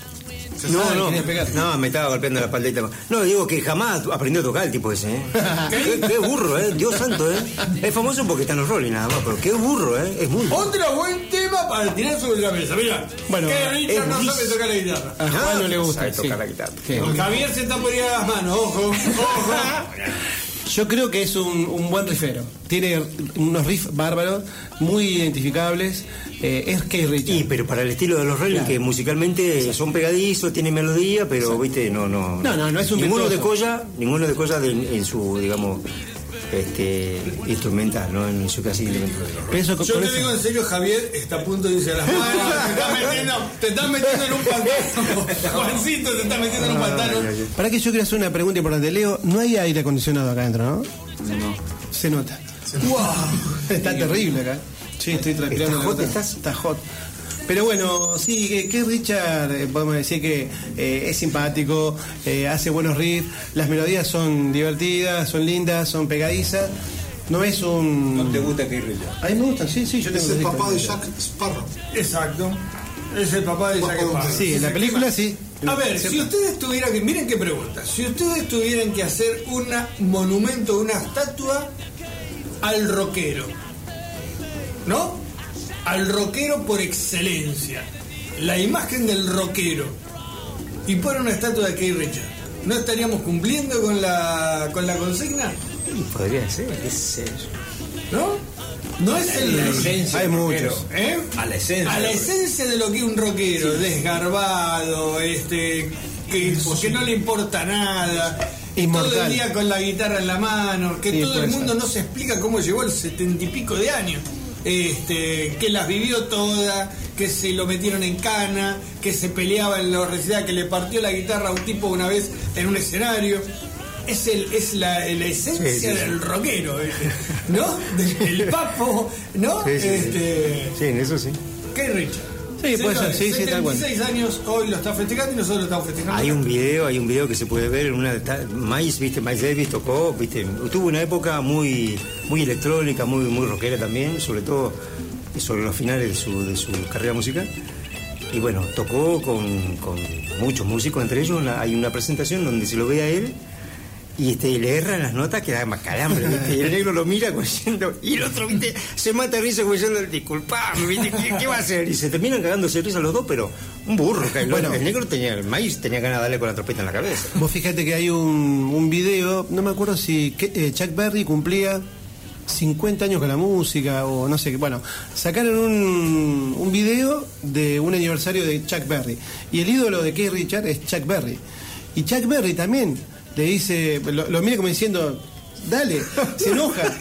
No, Ah, no, no, me estaba golpeando la espaldita. No, digo que jamás aprendió a tocar el tipo ese, ¿eh? qué, qué burro, ¿eh? Dios santo, ¿eh? Es famoso porque está en los Rolling nada más, pero qué burro, ¿eh? Es muy... Otro buen tema para tirar sobre la mesa. Mira, Bueno, que Richard es no sabe tocar la guitarra. A Juan no le gusta. Sabe sí. tocar la guitarra. Sí. Javier se está poniendo las manos, ojo, ojo. Yo creo que es un, un buen rifero. Tiene unos riffs bárbaros, muy identificables. Eh, es Keith Richards. Y, pero para el estilo de los Rolling, Claro. que musicalmente son pegadizos, tienen melodía, pero, viste, no, no. No, no, no es un Ninguno de. Colla, ninguno de Colla de- en su, digamos, este, instrumental, ¿no? En su casi instrumental. Yo te eso- digo en serio, Javier está a punto de irse a las manos. Te estás metiendo, te estás metiendo en un pantano. Juancito se está metiendo en un pantano. Para que yo quiero hacer una pregunta importante. Leo, no hay aire acondicionado acá adentro, ¿no? No. Se nota. ¡Wow! Está terrible acá. Sí, estoy transpirando. ¿Está hot, estás? Está hot. Pero bueno, sí, que, que Richard, eh, podemos decir que eh, es simpático, eh, hace buenos riffs, las melodías son divertidas, son lindas, son pegadizas. No es un. ¿No te gusta que Richard? A mí me gustan, sí, sí, yo tengo Es el papá de. Jack Sparrow. Exacto. Es el papá de Jack Sparrow. Sí, en la película sí. A ver, si ustedes tuvieran que. Miren qué pregunta. Si ustedes tuvieran que hacer un monumento, una estatua al rockero, ¿no? Al rockero por excelencia. La imagen del rockero. Y ponen una estatua de Keith Richard. ¿No estaríamos cumpliendo con la, con la consigna? Y podría ser, qué sé yo. ¿No? No es el. La esencia Hay muchos. ¿Eh? A la esencia. A la esencia de lo que es un rockero, desgarbado, este, que, que no le importa nada, todo el día con la guitarra en la mano, que Sí, todo el mundo ser. no se explica cómo llegó los setenta y pico de años. Este, que las vivió todas, que se lo metieron en cana, que se peleaba en los recitales, que le partió la guitarra a un tipo una vez en un escenario. Es, el, es la, la esencia Sí, sí, sí. del rockero. ¿no? Del, del papo, ¿no? Este, Sí, en eso sí. ¿Qué Richard? Sí, puede ser, sí, sí, tal cual. 76 años hoy lo está festejando y nosotros lo estamos festejando. Hay un video, hay un video que se puede ver en una Miles, viste, Miles Davis tocó, viste, tuvo una época muy, muy electrónica, muy, muy rockera también, sobre todo sobre los finales de su, de su carrera musical. Y bueno, tocó con, con muchos músicos, entre ellos una- hay una presentación donde se lo ve a él y este, le erran las notas que da más calambre, ¿viste? Y el negro lo mira como diciendo, y el otro, ¿viste? Se mata de risa como diciendo, disculpame, ¿viste? ¿Qué, qué va a hacer? Y se terminan cagándose risa los dos, pero un burro. que el, Bueno. el negro tenía, el maíz tenía ganas de darle con la trompeta en la cabeza. Vos fíjate que hay un, un video, no me acuerdo si que- eh, Chuck Berry cumplía 50 años con la música o no sé qué. Bueno, sacaron un, un video de un aniversario de Chuck Berry. Y el ídolo de Keith Richard es Chuck Berry. Y Chuck Berry también le dice, lo, lo mira como diciendo, dale, se enoja.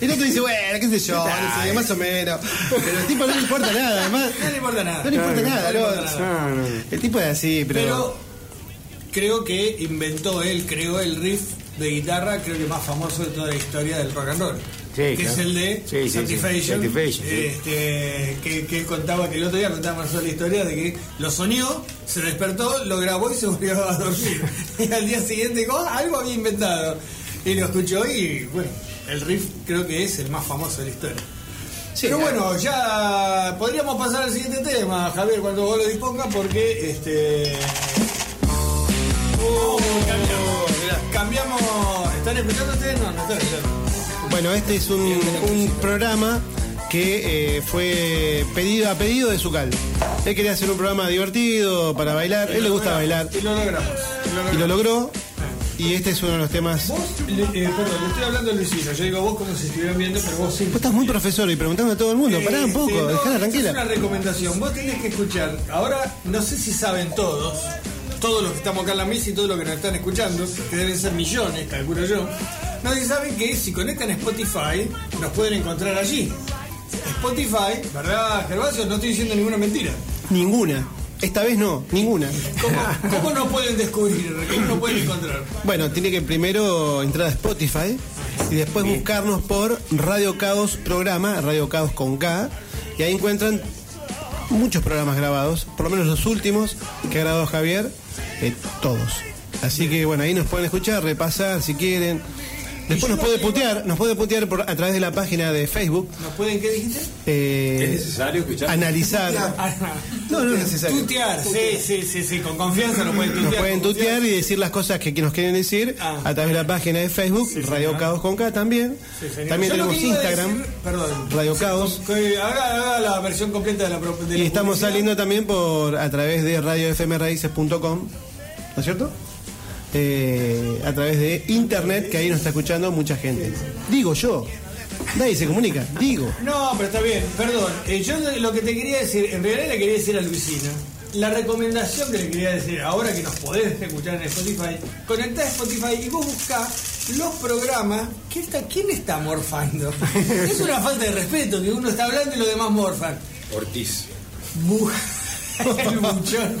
El otro dice, bueno, qué sé yo, no sé, más o menos. Pero el tipo no le importa nada, además. No le importa nada. No le importa nada, no. El tipo es así, pero. Pero creo que inventó él, creó el riff de guitarra, creo que más famoso de toda la historia del rock and roll. Sí, que claro. es el de Sí, sí, sí. Satisfaction. Este, que, que él contaba que el otro día contaba Marcelo la historia de que lo soñó, se despertó, lo grabó y se volvió a dormir. y al día siguiente dijo, "Ah, algo había inventado. Y lo escuchó y bueno, el riff creo que es el más famoso de la historia. Pero bueno, ya podríamos pasar al siguiente tema, Javier, cuando vos lo dispongas, porque este. Oh, cambiamos. Cambiamos. ¿Están escuchando ustedes? No, no están escuchando. Bueno, este es un, un programa que eh, fue pedido a pedido de Zucal. Él quería hacer un programa divertido para bailar, él le gusta bailar Y lo logramos. y lo logró. Y este es uno de los temas. Vos Vos, le- eh, perdón, le estoy hablando a Luisino. Yo digo vos como si estuvieran viendo, pero vos sí. estás muy profesor y preguntando a todo el mundo. Pará un Este, poco, no, dejala esta Es una tranquila. recomendación. Vos tenés que escuchar. Ahora, no sé si saben todos, todos los que estamos acá en la mesa y todos los que nos están escuchando, que deben ser millones, calculo yo. Si saben que si conectan Spotify, nos pueden encontrar allí. Spotify, ¿verdad, Gervasio? No estoy diciendo ninguna mentira. Ninguna. Esta vez no, ninguna. ¿Cómo, cómo nos pueden descubrir? ¿Cómo nos pueden encontrar? Bueno, tiene que primero entrar a Spotify y después buscarnos por Radio Caos Programa, Radio Caos con K, y ahí encuentran muchos programas grabados, por lo menos los últimos que ha grabado Javier, eh, todos. Así que bueno, ahí nos pueden escuchar, repasar si quieren. Después nos puede putear, nos puede putear por, a través de la página de Facebook. ¿Nos pueden qué dijiste? eh, ¿Es necesario escuchar? Analizar. No, no es necesario. Tutear, sí, sí, sí, sí, con confianza nos pueden tutear. Nos pueden tutear y decir las cosas que, que nos quieren decir Ah. a través de la página de Facebook, Radio señor. Caos con K también. Sí. También Yo tenemos Instagram, decir- perdón. Radio Caos. Haga, haga la versión completa de la Y la estamos publicidad. saliendo también por a través de radiofmraices.com, ¿no es cierto? Eh, a través de internet, que ahí nos está escuchando mucha gente. Digo yo, nadie se comunica, digo. No, pero está bien, perdón. Eh, yo lo que te quería decir, en realidad le quería decir a Luisina, la recomendación que le quería decir, ahora que nos podés escuchar en Spotify, conectá a Spotify y vos buscá los programas. ¿Qué está, ¿Quién está morfando? es una falta de respeto que uno está hablando y los demás morfan. Ortiz. Bu- El buchón.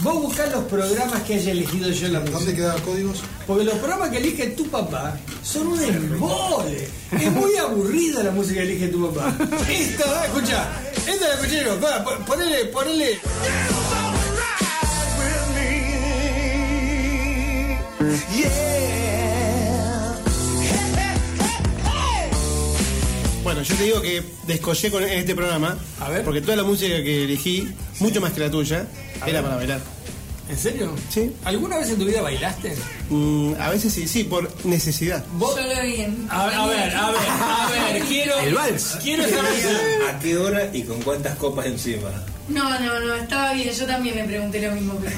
Vos buscás los programas que haya elegido yo en la música. ¿Dónde quedan códigos? Porque los programas que elige tu papá son un embole. Es muy aburrida la música que elige tu papá. Esta, escucha, esta la escuché yo. Va, pon- Ponele, ponele. Bueno, yo te digo que descollé con este programa, A ver. porque toda la música que elegí, mucho más que la tuya, A era ver. para bailar. ¿En serio? Sí. ¿Alguna vez en tu vida bailaste? Mm, a veces sí, sí, por necesidad. Vos- Yo lo vi en. A, a ver, a ver, a ver, quiero. El vals. Quiero saber. ¿A qué hora y con cuántas copas encima? No, no, no, estaba bien. Yo también me pregunté lo mismo. Pero...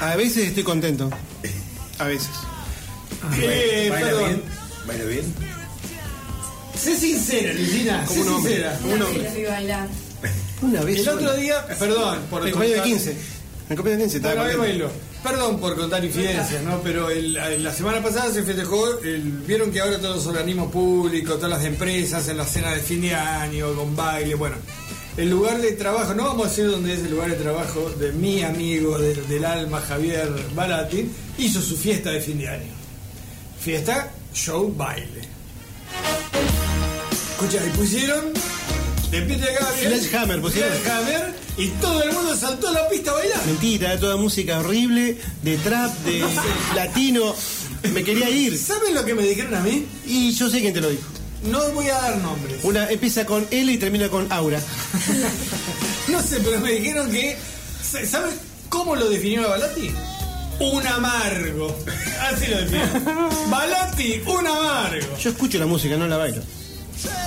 A veces estoy contento. A veces. Eh, ¿Baila perdón. bien? ¿Baila bien? Sé sincera, Lucina. Sé Como un hombre. sincera. Como un hombre. lo vi bailar. Una vez. El otro día, perdón, por El cumpleaños de contar- 15. El cumpleaños de 15, estaba Bueno, ahí contento. bailó. Perdón por contar infidencias, ¿no? Pero el- la semana pasada se festejó, el- vieron que ahora todos los organismos públicos, todas las empresas, en la cena de fin de año, con baile, bueno. El lugar de trabajo, no vamos a decir dónde es el lugar de trabajo de mi amigo de- del alma, Javier Balati, hizo su fiesta de fin de año. Fiesta, show, baile. Escucha, y pusieron de Peter Gabriel. Sledgehammer pusieron. Sledgehammer, y todo el mundo saltó a la pista a bailar. Mentira, toda música horrible, de trap, de latino. Me quería ir. ¿Saben lo que me dijeron a mí? Y yo sé quién te lo dijo. No voy a dar nombres. Una empieza con L y termina con Aura. No sé, pero me dijeron que. ¿Saben cómo lo definió Balati? Un amargo. Así lo definió. Balati, un amargo. Yo escucho la música, no la bailo.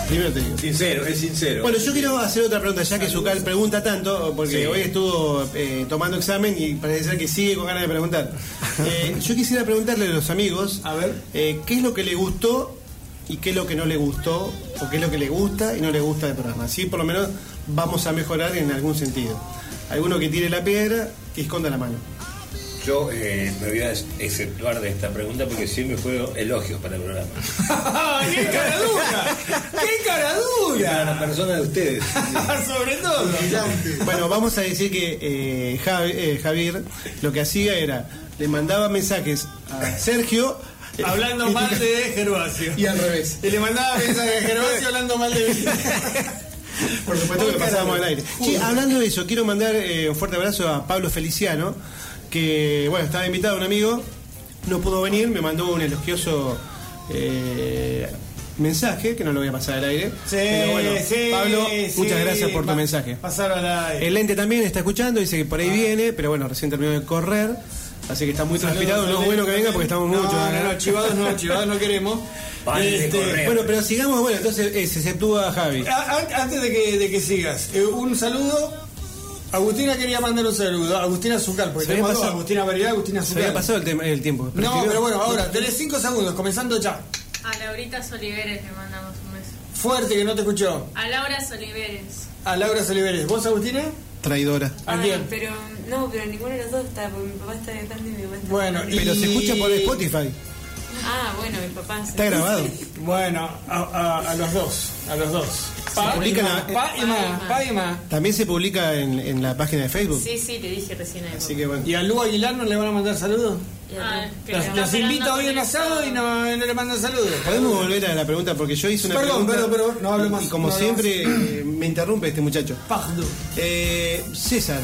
Primero te digo. Sincero, es sincero. Bueno, yo quiero hacer otra pregunta, ya que Zucal pregunta tanto, porque Sí. hoy estuvo eh, tomando examen y parece ser que sigue con ganas de preguntar. Eh, yo quisiera preguntarle a los amigos, A ver. eh, ¿qué es lo que le gustó y qué es lo que no le gustó? O qué es lo que le gusta y no le gusta del programa. Así por lo menos vamos a mejorar en algún sentido. Alguno que tire la piedra, que esconda la mano. Yo eh, me voy a exceptuar de esta pregunta porque siempre fueron elogios para el programa. ¡Qué cara dura! ¡Qué cara Y para la dura! persona de ustedes. Sobre todo. Bueno, vamos a decir que eh, Javi- eh, Javier lo que hacía era, le mandaba mensajes a Sergio. eh, Hablando mal de Gervasio. Y al revés. Y le mandaba mensaje a Gervasio hablando mal de mí. Por supuesto que lo pasábamos al aire. Sí, hablando de eso, quiero mandar eh, un fuerte abrazo a Pablo Feliciano, que, bueno, estaba invitado un amigo, no pudo venir, me mandó un elogioso eh, mensaje, que no lo voy a pasar al aire. Sí, Pero bueno, sí, Pablo, sí. muchas gracias por tu Pa- mensaje. Pasar al aire. El lente también está escuchando, dice que por ahí viene, pero bueno, recién terminó de correr, así que está muy Saludos, transpirado. No es bueno que venga porque estamos no, muchos. No, no, chivados no, chivados no queremos. Este. Bueno, pero sigamos, bueno, entonces eh, se exceptúa a Javi. A- an- Antes de que, de que sigas, eh, un saludo. Agustina quería mandar un saludo. Agustina Zucal, porque Se tenemos dos, pasado. Agustina Variedad, Agustina Se Zucal. había pasado el, tema- el tiempo. No, pero bueno, ahora, tenés cinco segundos, comenzando ya. A Laurita Soliveres le mandamos un beso. Fuerte que no te escuchó. A Laura Soliveres. A Laura Soliveres. ¿Vos, Agustina? Traidora. ¿A Ay, quién? pero no, pero ninguno de los dos está, porque mi papá está viajando y mi mamá está Bueno. Pero se escucha por Spotify. Ah, bueno, mi papá. Está grabado. Bueno, a, a- a los dos. A los dos. Pa, publica y en ma, la- pa y ma, pa y ma. También se publica en, en la página de Facebook. Sí, sí, te dije recién ahí. Así que bueno. ¿Y a Lu Aguilar no le van a mandar saludos? Ah, que Los, está los invita esperando hoy en con asado y no, no le mandan saludos. Podemos volver a la pregunta porque yo hice una Perdón, pregunta. pero- pero no hablo más, Y como no hablo siempre eh, me interrumpe este muchacho. Pardon. Eh, César,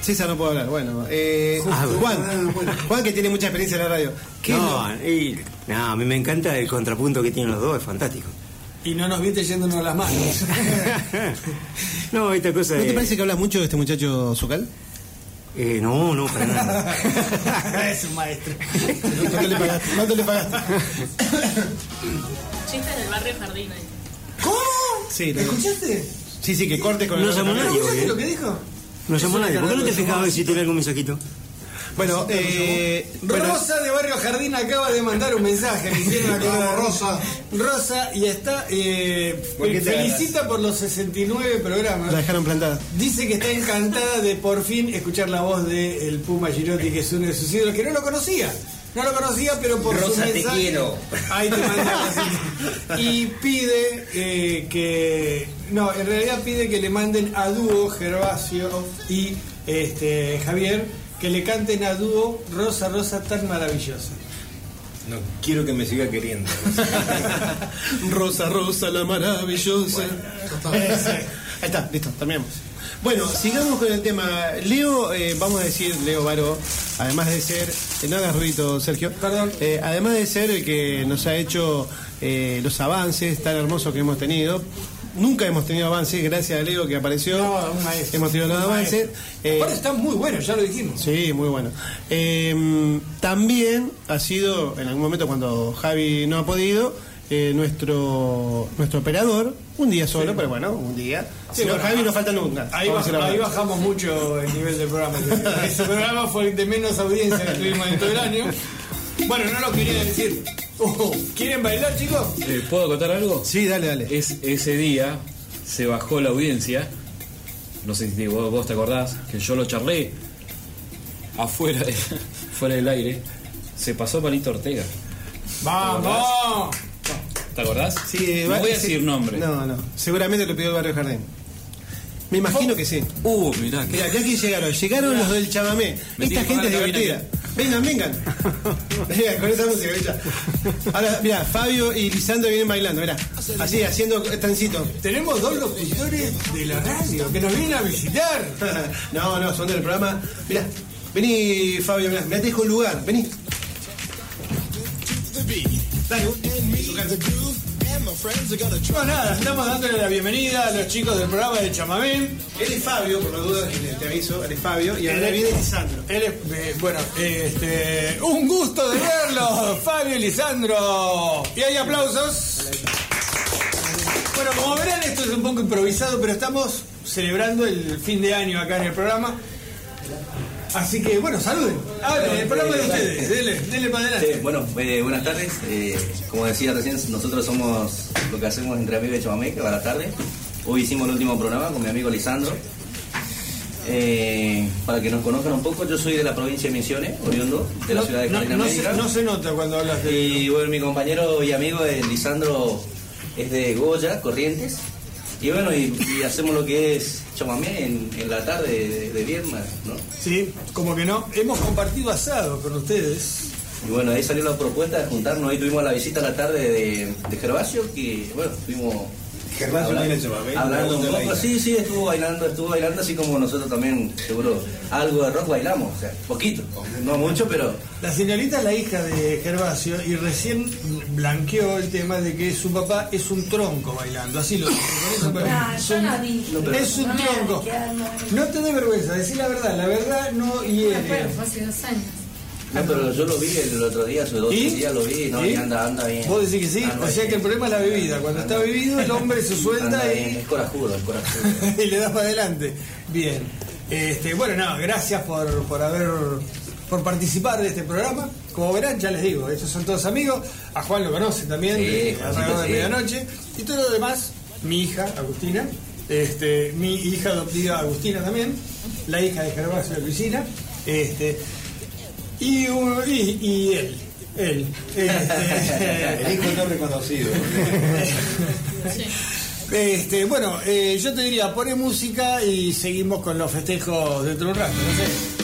César no puedo hablar, bueno. Eh, Ah, Juan, Juan que tiene mucha experiencia en la radio. ¿Qué es No, y- no, a mí me encanta el contrapunto que tienen los dos, es fantástico. Y no nos viste yéndonos las manos. No, esta cosa ¿No te parece que hablas mucho de este muchacho Zucal? Eh, no, no, para nada. es un maestro. ¿Cuánto le pagaste? ¿Cuánto le pagaste? Chistes del barrio Jardín. ahí. ¿Cómo? Sí, lo- ¿Escuchaste? Sí, sí, que cortes con No el llamó nadie, ¿Escuchaste obvio. lo que dijo? No llamó nadie. ¿Por qué no te fijabas si tiene algún mensajito? Bueno, eh, bueno, Rosa de Barrio Jardín acaba de mandar un mensaje. Me hicieron acordar. Vamos, Rosa. Rosa, y está. Eh, ¿Por qué te felicita por los 69 programas. la dejaron plantada. Dice que está encantada de por fin escuchar la voz de el Puma Girotti, que es uno de sus ídolos, que no lo conocía. No lo conocía, pero por su Rosa, te mensaje- quiero. Ahí te manda así. Y pide eh, que. No, en realidad pide que le manden a dúo Gervasio y este, Javier que le canten a dúo Rosa Rosa tan maravillosa. No quiero que me siga queriendo. Rosa, Rosa, la maravillosa. Ahí está, listo, terminamos. Bueno, sigamos con el tema. Leo, eh, vamos a decir, Leo Varo, además de ser, eh, no hagas ruido, Sergio. Perdón. Eh, además de ser el que nos ha hecho eh, los avances tan hermosos que hemos tenido. Nunca hemos tenido avances, gracias a Leo que apareció. No, hemos tenido los avances. Eh, Aparte están muy buenos, ya lo dijimos. Sí, muy bueno. Eh, también ha sido, en algún momento cuando Javi no ha podido, eh, nuestro nuestro operador, un día solo, pero bueno, un día. Sí, si no, bueno, Javi no falta nunca. Ahí, baj- ahí bajamos mucho el nivel del programa. Ese programa fue el de menos audiencia que tuvimos en todo el año. Bueno, no lo quería decir. Oh, ¿Quieren bailar, chicos? Eh, ¿Puedo contar algo? Sí, dale, dale. Es, ese día se bajó la audiencia. No sé si vos, vos te acordás, que yo lo charlé afuera, de- fuera del aire. Se pasó Palito Ortega. ¡Vamos! ¿Te acordás? Sí, no voy a decir nombre. No, no. Seguramente lo pidió el barrio Jardín. Me imagino que sí. Uh, mirá. Mira, ya que llegaron, llegaron los del chamamé. Me Esta gente es divertida. Vengan, vengan. Con esa música. Ahora, mira, Fabio y Lisandro vienen bailando, mira. Así, haciendo transito. Tenemos dos locutores de la radio que nos vienen a visitar. No, no, son del programa. Mira, vení, Fabio, mira, te dejo un lugar, vení. Dale, No, nada, estamos dándole la bienvenida a los chicos del programa de Chamamé. Él es Fabio, por las dudas que te aviso, él es Fabio, y ahora viene Lisandro. Él es, eh, bueno, este, un gusto de verlos, Fabio y Lisandro. Y hay aplausos. Bueno, como verán, esto es un poco improvisado, pero estamos celebrando el fin de año acá en el programa. Así que, bueno, saluden. Hablen, el programa de ustedes. Dele, dele para Sí, adelante. bueno, eh, buenas tardes. Eh, como decía recién, nosotros somos lo que hacemos entre amigos de Chamamé, que va a la tarde. Hoy hicimos el último programa con mi amigo Lisandro. Eh, para que nos conozcan un poco, yo soy de la provincia de Misiones, oriundo de la No- ciudad de no- Jardín no se- no se nota cuando hablas de... Y bueno, mi compañero y amigo eh, Lisandro es de Goya, Corrientes. Y bueno, y, y hacemos lo que es chamamé en, en la tarde de, de viernes, ¿no? Sí, como que no. Hemos compartido asado con ustedes. Y bueno, ahí salió la propuesta de juntarnos. Ahí tuvimos la visita a la tarde de, de Gervasio, que bueno, estuvimos Gervasio habla- baila chamamé, hablando un ¿dónde poco. baila? Sí, sí, estuvo bailando, estuvo bailando, así como nosotros también, seguro, algo de rock bailamos, o sea, poquito, no mucho, pero La señorita es la hija de Gervasio y recién blanqueó el tema de que su papá es un tronco bailando. Así lo dice. Ah, es un-. Es un tronco. No te dé vergüenza, decir la verdad. La verdad no Bueno, hiere. fue hace dos años. No, pero yo lo vi el otro día, hace dos ¿Y? días lo vi, no, ¿Y? y anda, anda bien. Vos decís que sí, Anda o sea que el problema es la bebida. Cuando está bebido, el hombre se suelta Anda y, es corajudo, es corajudo. y le das para adelante. Bien. Este, bueno, no, gracias por, por haber por participar de este programa. Como verán, ya les digo, estos son todos amigos. A Juan lo conocen también, Sí, de alrededor de sí. medianoche. Y todo lo demás, mi hija, Agustina, este, mi hija adoptiva Agustina también, la hija de Gervasio de Luisina, este, y, un- y, y él. Él. Este, El hijo no reconocido. Este, bueno, eh, yo te diría, pone música y seguimos con los festejos dentro de un rato, no sé.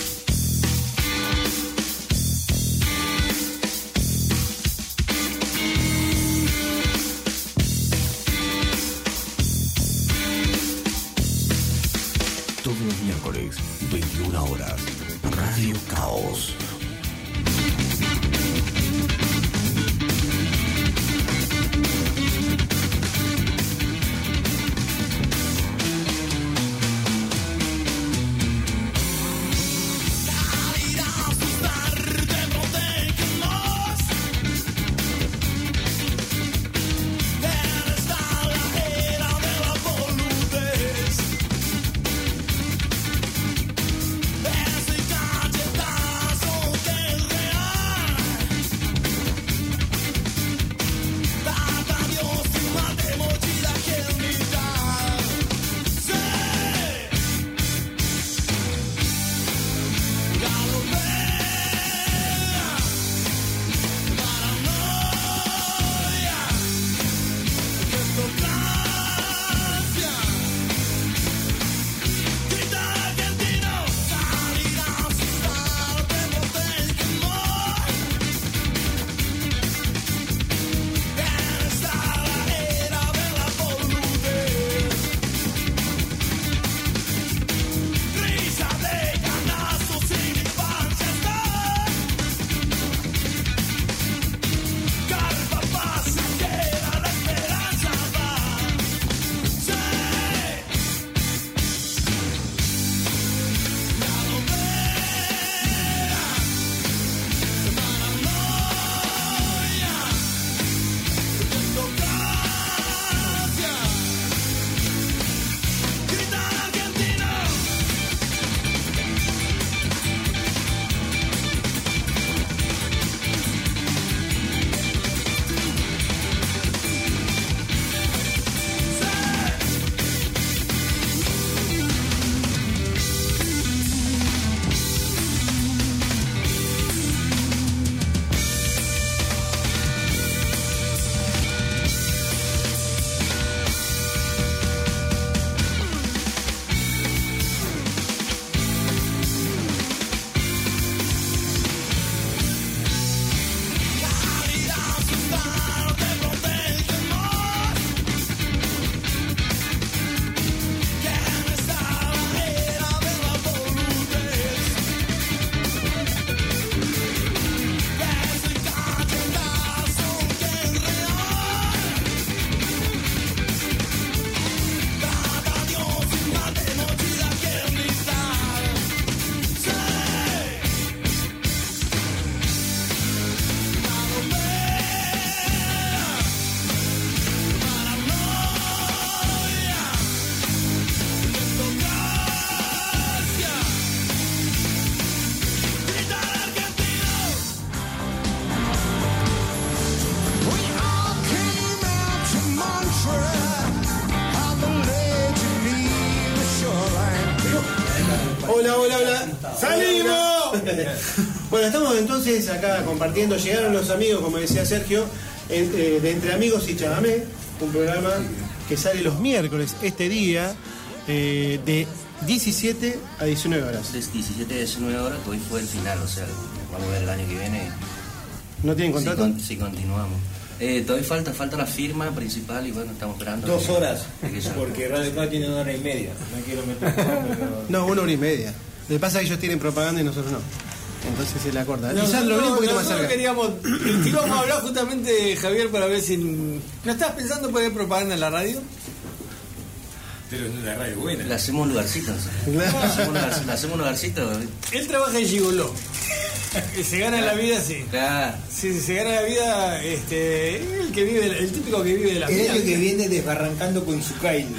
Bueno, estamos entonces acá compartiendo. Llegaron los amigos, como decía Sergio, eh, de Entre Amigos y Chamamé, un programa que sale los miércoles, este día, eh, de 17 a 19 horas. Es 17 a 19 horas, hoy fue el final, o sea, vamos a ver el año que viene. ¿No tienen Si, contrato? con- si continuamos. Eh, todavía falta, falta la firma principal y bueno, estamos esperando. Dos que- horas, que porque Radio K tiene una hora y media. No quiero meter pero... No, una hora y media. Lo que pasa es que ellos tienen propaganda y nosotros no. Entonces se la corta. No, Lisandro, vení un poquito más nosotros cerca. queríamos, íbamos a hablar justamente, Javier, para ver si... ¿No estás pensando poner propaganda en la radio? Pero es una radio buena. Le hacemos lugarcitos. Le hacemos lugar- hacemos lugarcitos. Él trabaja en Gigoló. Y se gana la vida así. Claro. Sí, sí, se gana la vida, este, que vive, el típico que vive de la El vida. año que viene desbarrancando con su Kyle.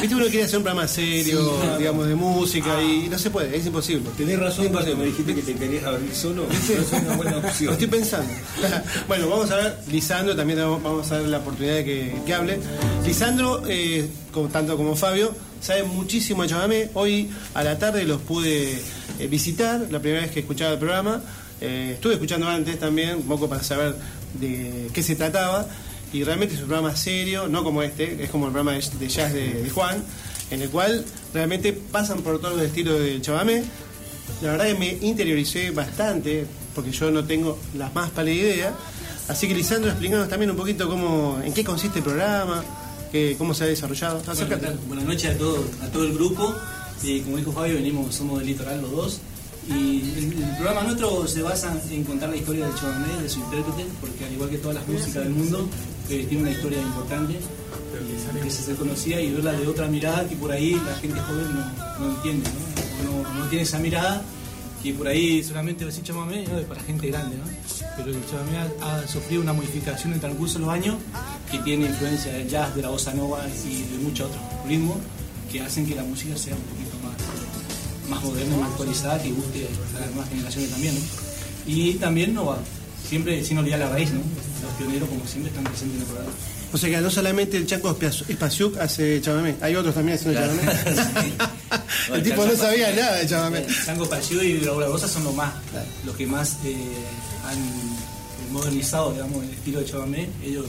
Viste, uno quiere hacer un programa serio, Sí, claro. digamos, de música y no se puede, es imposible. Tenés razón cuando me dijiste que te querías abrir solo. Es una buena Lo opción. estoy pensando. bueno, vamos a ver, Lisandro, también vamos a dar la oportunidad de que, que hable. Lisandro, eh, como, tanto como Fabio, sabe muchísimo de chamamé. Hoy a la tarde los pude eh, visitar, la primera vez que escuchaba el programa. Eh, estuve escuchando antes también, un poco para saber de qué se trataba. Y realmente es un programa serio, no como este, es como el programa de, jazz de, Juan, en el cual realmente pasan por todos los estilos del chamamé. La verdad que me interioricé bastante, porque yo no tengo la más pálida idea. Así que Lisandro, explícanos también un poquito cómo, en qué consiste el programa, ¿Qué, ¿Cómo se ha desarrollado? Bueno. Buenas noches a todo, a todo el grupo. Y como dijo Fabio, venimos, somos del litoral los dos. Y el, programa nuestro se basa en contar la historia del Chobamé, de su intérprete, porque al igual que todas las músicas del mundo, eh, tiene una historia importante y que se hace conocida y verla de otra mirada que por ahí la gente joven no, no entiende, ¿no? No, tiene esa mirada que por ahí solamente decir chamamé ¿no? para gente grande, ¿no? pero el chamamé ha, ha sufrido una modificación en el transcurso de los años que tiene influencia del jazz, de la bossa nova y de muchos otros ritmos que hacen que la música sea un poquito más, más moderna, más actualizada, que guste a las nuevas generaciones también. ¿no? Y también no va, siempre sin olvidar la raíz, ¿no? los pioneros como siempre están presentes en el programa. O sea que no solamente el Chanco Espaciuc- Espaciuc hace chamamé, hay otros también haciendo Claro. chamamé. el tipo no sabía nada de chamamé. Sango Pachido y Raúl Barbosa son los más, los que más eh, han modernizado, digamos, el estilo de Chabamé. Ellos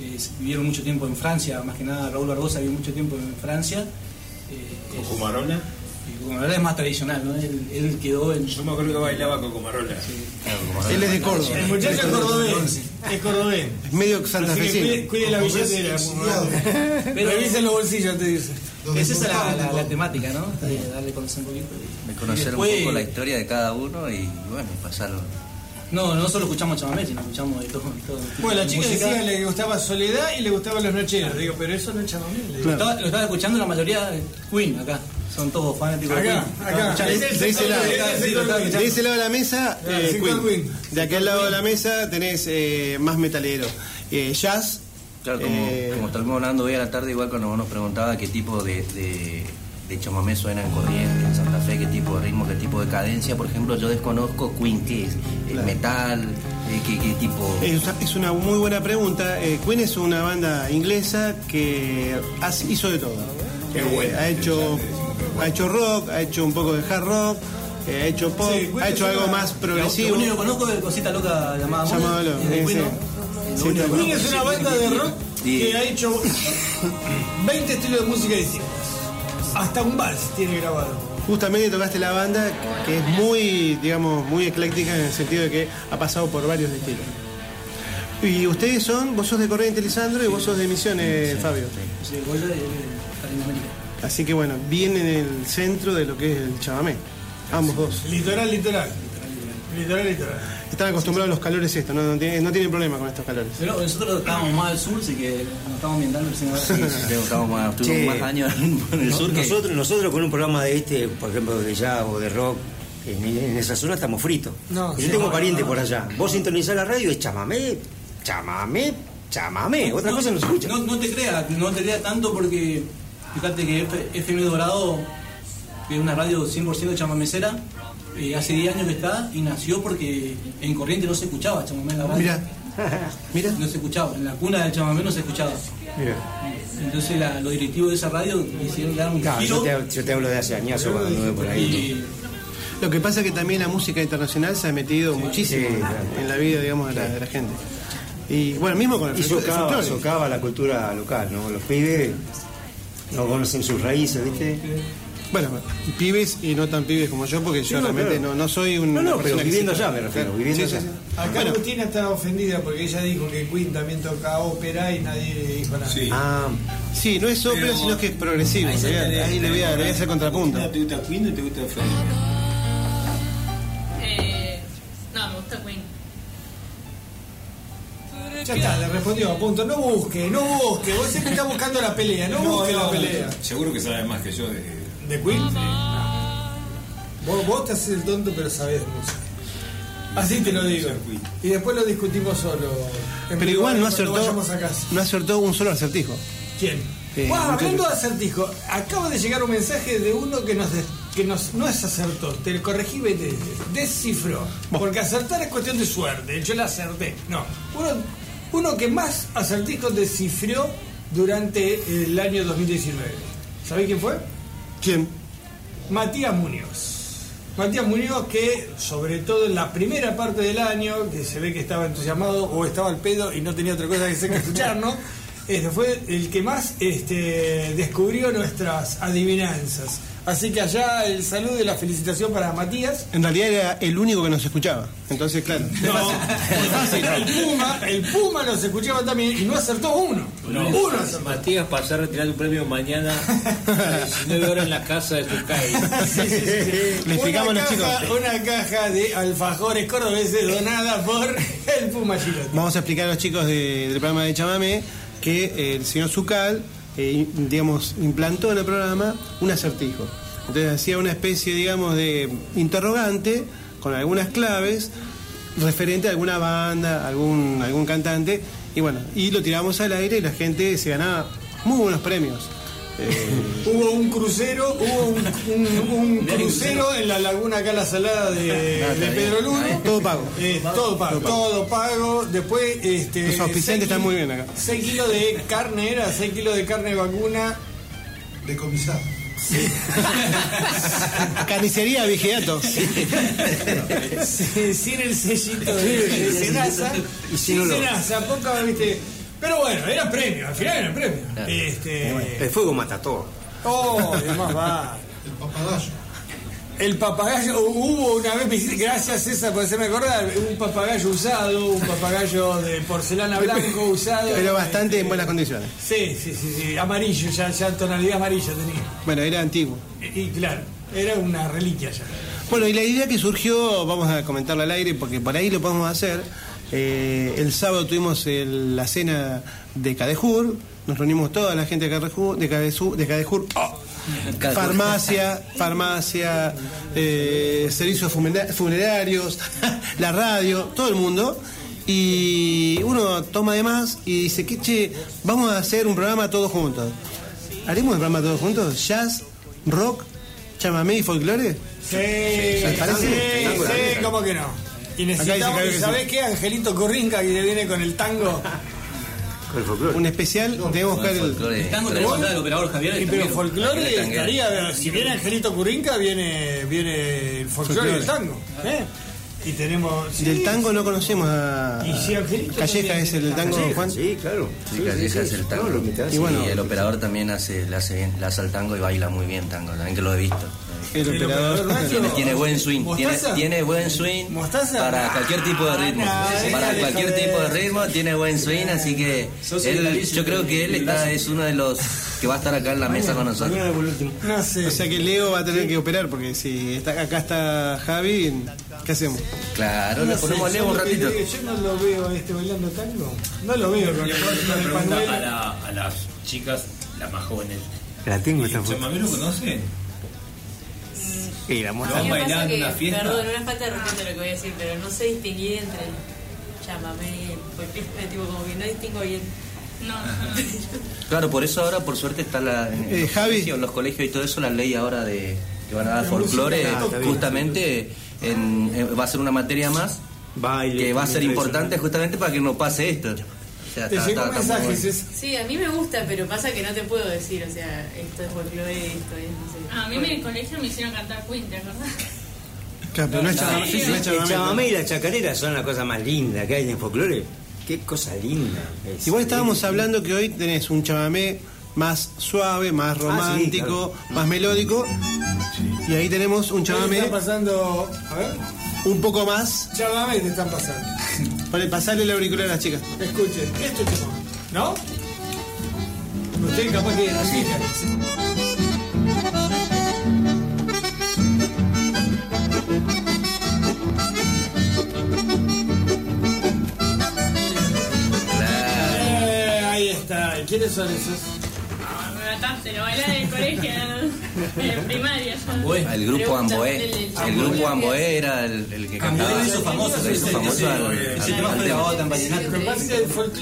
eh, vivieron mucho tiempo en Francia, más que nada Raúl Barbosa vivió mucho tiempo en Francia. Eh, es- Cocomarola. Cocomarola es más tradicional, ¿no? Él, él quedó en... Yo me acuerdo que bailaba Cocomarola. Él es de Córdoba. El muchacho es cordobés. Es cordobés. Medio santafesino. Cuide, cuide la billetera. Pero- Revisen los bolsillos, te dice. Esa es la, la- la temática, ¿no? De darle conocer un poquito. y- De conocer Después- un poco la historia de cada uno y bueno, pasarlo. No, no solo escuchamos Chamamé, sino escuchamos de todo. todo Bueno, la chica música. decía que le gustaba Soledad y le gustaban los nocheros. Digo, pero eso no es chamamé. lo estaba escuchando la mayoría de Queen acá. Son todos fanáticos de Acá, Queen. acá. De ese lado, de de la mesa, eh, Queen. De aquel lado de la mesa tenés eh, más metalero. Eh, jazz. Claro, como, eh, como estuvimos hablando hoy a la tarde, igual cuando vos nos preguntaba qué tipo de, de, de chamamé suena en Corrientes, en Santa Fe, qué tipo de ritmo, qué tipo de cadencia. Por ejemplo, yo desconozco Queen, ¿qué es? ¿El metal? Eh, ¿qué, qué tipo? Es, es una muy buena pregunta. Eh, Queen es una banda inglesa que hace- hizo de todo. Qué Eh, buena, ha hecho ha hecho rock, ha hecho un poco de hard rock, eh, ha hecho pop, Sí, ha hecho algo más Lo progresivo. único que conozco es cosita loca llamada Lo. Queen es una banda de rock que ha hecho 20 estilos de música distintos. Hasta un vals tiene grabado. Justamente tocaste la banda que es muy, digamos, muy ecléctica en el sentido de que ha pasado por varios estilos. Y ustedes son, vos sos de Corrientes, Lisandro, y vos sos de Misiones, Fabio. Sí, Así que bueno, bien en el centro de lo que es el chamamé. Ambos dos. Litoral, litoral. Litoral, litoral. Están acostumbrados a los calores esto, no, no, tienen, no tienen problema con estos calores. Pero nosotros estábamos más al sur, así que nos estamos ambientando recién ahora. Sí, sí, estamos más, tuvimos más años en el no- sur que... nosotros, nosotros con un programa de este, por ejemplo, de jazz o de rock, en, en esa zona estamos fritos. No, Yo sí, tengo no. por allá. Vos sintonizás la radio y es chamamé, chamamé, chamamé. Otra cosa no se escucha. No, no te creas, no te creas tanto porque fíjate que F- FM Dorado, que es una radio 100% chamamecera, eh, hace 10 años que está y nació porque en Corriente no se escuchaba chamamé en la radio. Mira, mira. No se escuchaba, en la cuna del chamamé no se escuchaba. Mira. Entonces la- los directivos de esa radio hicieron dar un Claro, giro yo, te, yo te hablo de hace años cuando anduve por ahí. y Lo que pasa es que también la música internacional se ha metido muchísimo sí, claro. en la vida, digamos, de la, de la gente. Y bueno, mismo con el Y socava la cultura local, ¿no? Los pibes no conocen sus raíces, ¿viste? Bueno, pibes y no tan pibes como yo, porque yo no, realmente claro. no, no soy un. No, no, pero viviendo allá me refiero, Claro. viviendo Sí, allá. sí, sí. Acá Bueno. Agustina está ofendida porque ella dijo que Queen también toca ópera y nadie le dijo nada. Sí. Ah, sí, no es ópera, Pero- sino que es progresivo. Ahí, Ahí, está, ahí le voy a, hacer contrapunto. ¿Te gusta Queen o te gusta Freddie? Eh, Ya está, le respondió a punto. No busque, no busque. Vos siempre estás buscando la pelea, no, busque la pelea. Seguro que sabes más que yo de. ¿De Queen? Vos, vos te haces el tonto, pero sabés música. Así te lo digo. Y después lo discutimos solo. En Pero igual no acertó, no acertó un solo acertijo. ¿Quién? Eh, Bueno, muchas hablando de acertijo, acaba de llegar un mensaje de uno que nos que nos no es acertó, te corregí y te descifró. Porque acertar es cuestión de suerte, yo la acerté. No, uno, uno que más acertijos descifró durante el año 2019. ¿Sabés quién fue? ¿Quién? Matías Muñoz. Matías Muñoz que, sobre todo en la primera parte del año, que se ve que estaba entusiasmado o estaba al pedo y no tenía otra cosa que hacer que escucharnos, este, fue el que más este, descubrió nuestras adivinanzas. Así que allá el saludo y la felicitación para Matías. En realidad era el único que nos escuchaba. Entonces, claro. No, el Puma, el Puma nos escuchaba también y no acertó uno. No, Uno acertó. Matías pasar a retirar un premio mañana a 19 horas en la casa de su calle. Sí, sí, sí, sí. Le explicamos una a los caja, chicos. Una caja de alfajores cordobeses donada por el Puma Girotti. Vamos a explicar a los chicos de- del programa de Chamamé que el señor Zucal, eh, digamos, implantó en el programa un acertijo. Entonces hacía una especie, digamos, de interrogante con algunas claves referente a alguna banda, algún, algún cantante, y bueno, y lo tiramos al aire y la gente se ganaba muy buenos premios. Eh, Hubo un crucero, hubo un, un- un crucero en la laguna acá la salada de, de Pedro Luno. Todo pago. Eh, todo pago, todo pago. Después, este. Los auspiciantes están muy bien acá. 6 kilos de carne, era 6 kilos de carne vacuna. Decomisado. Carnicería Vigiato. Sí, sin el sellito de, de Senasa. Y sin sin. Senasa, poca, viste. Pero bueno, era premio, al final era premio. Este. El fuego mata todo. Oh, además va. El papagayo. El papagayo, hubo una vez, gracias César por hacerme acordar, un papagayo usado, un papagayo de porcelana blanco usado. Pero bastante en buenas condiciones. Sí, sí, sí, sí, amarillo, ya, ya tonalidad amarilla tenía. Bueno, era antiguo. Y, y claro, era una reliquia ya. Bueno, y la idea que surgió, vamos a comentarla al aire porque por ahí lo podemos hacer. Eh, el sábado tuvimos el- la cena de Cadejur, nos reunimos toda la gente de Cadejur, de Cadejur, de Cadejur. ¡Oh! farmacia, farmacia, eh, servicios funera- funerarios, la radio, todo el mundo. Y uno toma de más y dice, que che, vamos a hacer un programa todos juntos. ¿Haremos un programa todos juntos? ¿Jazz, rock, chamamé y folclore? Sí, ¿Les parece? sí, sí, ¿cómo que no? Y necesitamos, que ¿sabés qué? Angelito Corrinca que viene con el tango. Un especial, debemos buscar el... El tango tenemos del operador Javier. Y el pero folclore estaría, si viene Angelito Currinca, viene, viene el folclore y el tango. ¿eh? Y tenemos. sí, Del tango no conocemos a... Y si Angelito Calleja es el del tango, Calleja, Juan. Sí, claro. Sí, Calleja es el tango. No. Y bueno, y el operador también hace, le hace bien, le hace el tango y baila muy bien tango, también que lo he visto. El El operador... operador. Tiene, tiene buen swing, tiene, buen swing ¿Mostaza? para cualquier tipo de ritmo. Ah, para cualquier tipo de ritmo tiene buen swing, así que él, yo creo que él está, es uno de los que va a estar acá en la mesa con nosotros. No sé. O sea que Leo va a tener que operar porque si está, acá está Javi, ¿qué hacemos? Claro, No le ponemos a Leo un ratito. Yo no lo veo a este bailando tango. No lo veo con, el- a, pañuelo. la- a las chicas, las más jóvenes. La tengo esta ¿El foto. chamamé lo conocen? Y la ¿Lo mostra. van A mí me pasa bailando que, una fiesta? perdón, una falta de respeto lo que voy a decir, pero no sé distinguir entre el chamamé y el folclore, tipo como que no distingo bien. No, Claro, por eso ahora por suerte está la, en, Eh, los Javi. colegios, en los colegios y todo eso, la ley ahora de que van a dar folclore, justamente en- en- va a ser una materia más Baile. que va a ser importante justamente para que no pase esto. Sea, Te está- llegó está- está bueno. Sí, a mí me gusta, pero pasa que no te puedo decir, o sea, esto es folclore, esto es, no sé. a mí en el colegio me hicieron cantar Queen, ¿te acordás? Claro, pero no es chamamé, Sí, sí, no es el chamamé. chamamé y la chacarera son la cosa más linda que hay en folclore. Qué cosa linda. es. Igual estábamos hablando que hoy tenés un chamamé más suave, más romántico, más melódico. Y ahí tenemos un chamamé está pasando. A ver. un poco más. Chamamé te están pasando. Para pasarle el auricular a las chicas. Escuchen, esto es chamamé. ¿No? Usted capaz que así. Eh, ahí está. ¿Y ¿Quiénes son esos? Mataste, lo bailé en el colegio, en primaria. El grupo Amboé, el grupo Amboé era el, el que cantaba. Amboé lo hizo famoso, Lo hizo famoso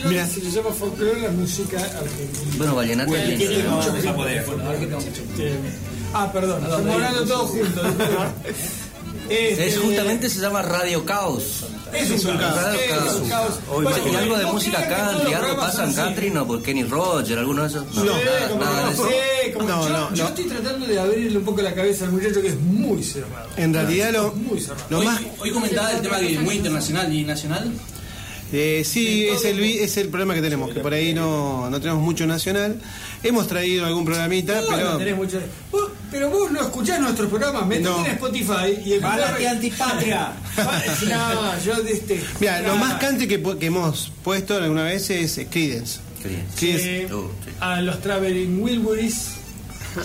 Mira. se le llama folclore la música argentina. Bueno, Vallenato Ah, perdón, estamos hablando todos juntos. Este, Es justamente se llama Radio Caos. Es un caos. Radio es Caos. un caos. Hoy Bueno, y algo de no música country, algo pasa en country, no, por Kenny Roger, alguno de esos. No, Sí, nada, como nada de no, eso. sí, como No, yo, no, yo no. estoy tratando de abrirle un poco la cabeza al muchacho que es muy cerrado. En realidad lo, Muy cerrado. lo Hoy, más... hoy comentaba el tema que es muy internacional y nacional. Eh, sí, es el, es el problema que tenemos, que por ahí no, no tenemos mucho nacional. Hemos traído algún programita, No, pero... no tenés mucho- Vos- pero vos no escuchás nuestros programas, metete No. en Spotify y Párate, antipatria. no, yo de este. Mira, lo más cante que, hemos puesto alguna vez es eh, Creedence. sí, a los Traveling Wilburys.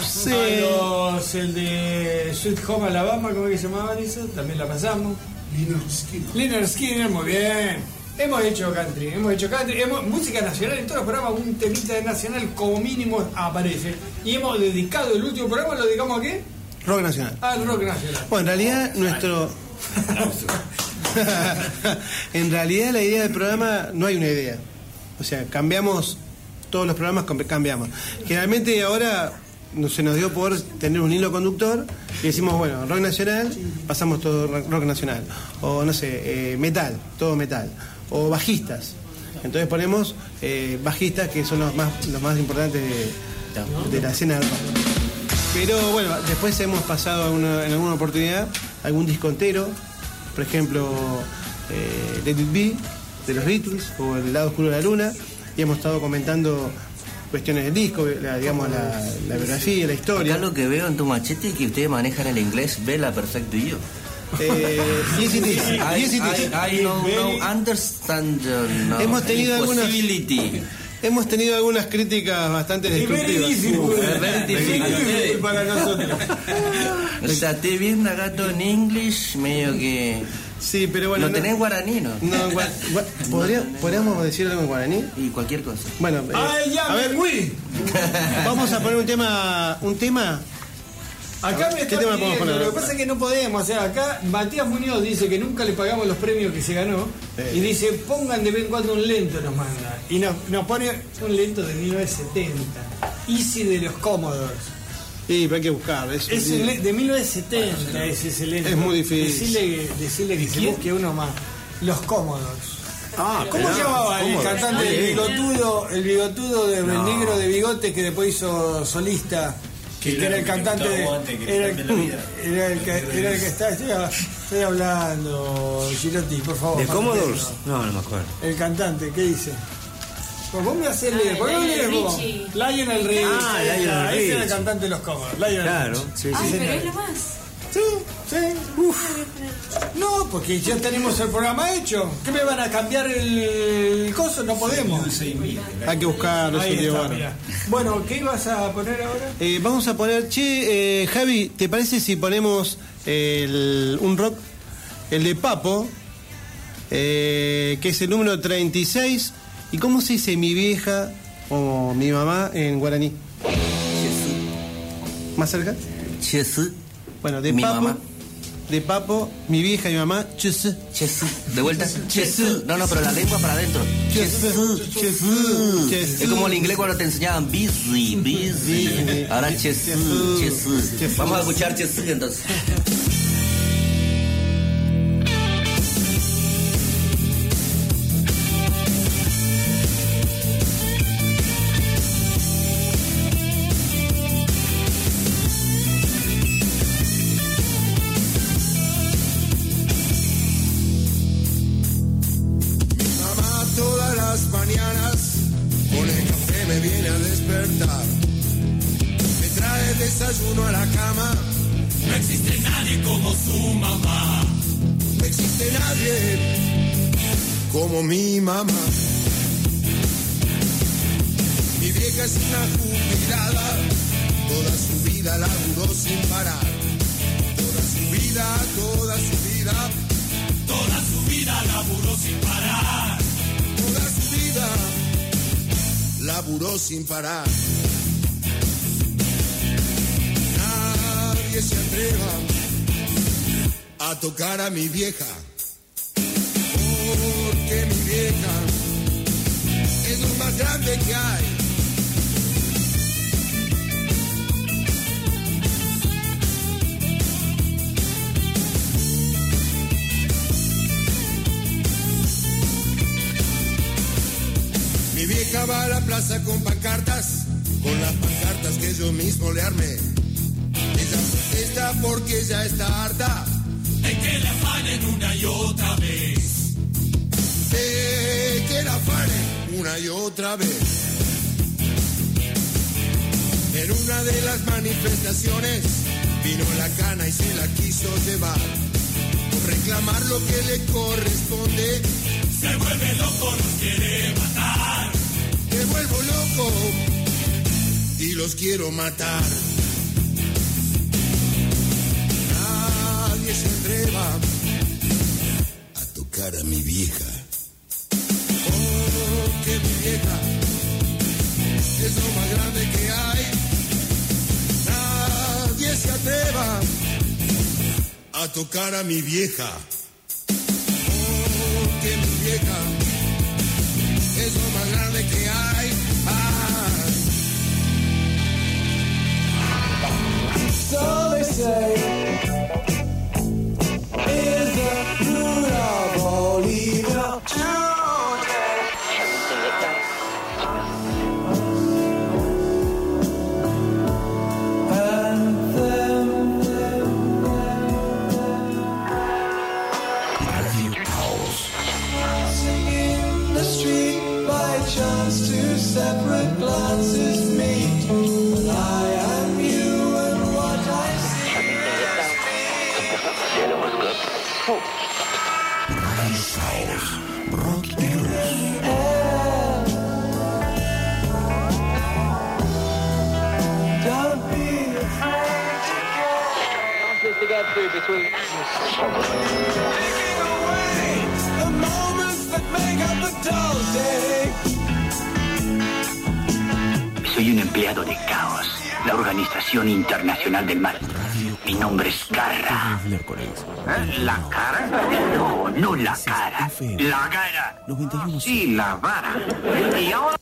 Sí. A los, el de Sweet Home Alabama, ¿cómo es que se llamaban eso? También la pasamos. Leonard Skinner. Leonard Skinner, muy bien. Hemos hecho country, hemos hecho country, hemos, música nacional, en todos los programas un temita nacional como mínimo aparece. Y hemos dedicado el último programa, ¿lo dedicamos a qué? Rock Nacional. Al rock nacional. Bueno, en realidad nuestro... en realidad la idea del programa no hay una idea. O sea, cambiamos todos los programas, cambiamos. Generalmente ahora se nos dio por tener un hilo conductor y decimos, bueno, rock nacional, pasamos todo rock rock nacional. O no sé, eh, metal, todo metal. O bajistas. Entonces ponemos eh, bajistas que son los más, los más importantes de, la escena del rock. Pero bueno, después hemos pasado en alguna oportunidad algún discontero, por ejemplo, eh, Let It Be de los Beatles o El lado oscuro de la luna, y hemos estado comentando cuestiones del disco, digamos la, la biografía, la historia. Acá lo que veo en tu machete es que ustedes manejan el inglés vela perfecto y yo. Yes it is, I, yes it is. I, I no, no understand uh, no, Hemos tenido algunas-. Hemos tenido algunas críticas bastante destructivas. Very difficult para nosotros. O sea, te bien acá todo en English, medio que... Sí, pero bueno. Lo tenés guaraní, ¿no? No, gua- gua- ¿podría- ¿Podríamos decir algo en guaraní? Y cualquier cosa. Bueno, eh, Ay, ya a ver, fui. vamos a poner un tema, un tema Acá me ¿Qué está tema podemos pidiendo, poner? Lo que pasa es que no podemos. O sea, acá Matías Muñoz dice que nunca le pagamos los premios que se ganó. Y dice, pongan de vez en cuando un lento, nos manda. Y nos, nos pone un lento de 1970. Easy de los Commodores. Sí, pero hay que buscar. Es, Es el de 1970 ese es el lento. Es muy difícil. Decirle, decirle que se busque uno más. Los Commodores. Ah, ¿Cómo se llamaba el cantante, el bigotudo, el bigotudo de No. el negro de bigote que después hizo solista? Que, Que era el cantante de, era, el, era el que era el que está estoy, estoy hablando Girotti por favor ¿De Commodores? No, no me acuerdo. el cantante ¿qué dice? Pues vos me haces leer, ¿por qué lees vos? Richie. Lionel Richie. Ah, ahí está, Lionel ese era el Richie. cantante de los Commodores. Lionel Claro, Richie. sí, Ay, sí. pero señor. es lo más. Sí, sí. Uf. No, porque ya tenemos el programa hecho. ¿Qué me van a cambiar el coso? No podemos. Hay que buscarlo, Ahí está, bueno. mirá. Bueno, ¿qué ibas a poner ahora? Eh, vamos a poner, che, eh, Javi, ¿te parece si ponemos el- un rock, el de Papo, eh, que es el número 36? ¿Y cómo se dice mi vieja o mi mamá en guaraní? ¿Más cerca? Chesú. Bueno, de Mi Papo, mamá. de Papo, mi vieja y mi mamá, chesú. Chesú. De vuelta. Chesú. No, no, pero la lengua para adentro. Chesú, chesú. Es como el inglés cuando te enseñaban busy, busy. Ahora chesú, chesú. Vamos a escuchar chesú entonces. A tocar a mi vieja. Porque mi vieja es lo más grande que hay. Mi vieja va a la plaza con pancartas, con las pancartas que yo mismo le armé. Ella protesta porque ya está harta una y otra vez. sé que la una y otra vez. En una de las manifestaciones vino la cana y se la quiso llevar. Por reclamar lo que le corresponde, se vuelve loco, nos quiere matar. Me vuelvo loco y los quiero matar. Nadie se atreva tocar a mi vieja. Oh, que mi vieja es lo más grande que hay. Ay. So they say is Soy un empleado de Caos, la Organización Internacional del Mal. Mi nombre es Garra. ¿La cara? No, no la cara. La cara. Sí, la vara. Y ahora...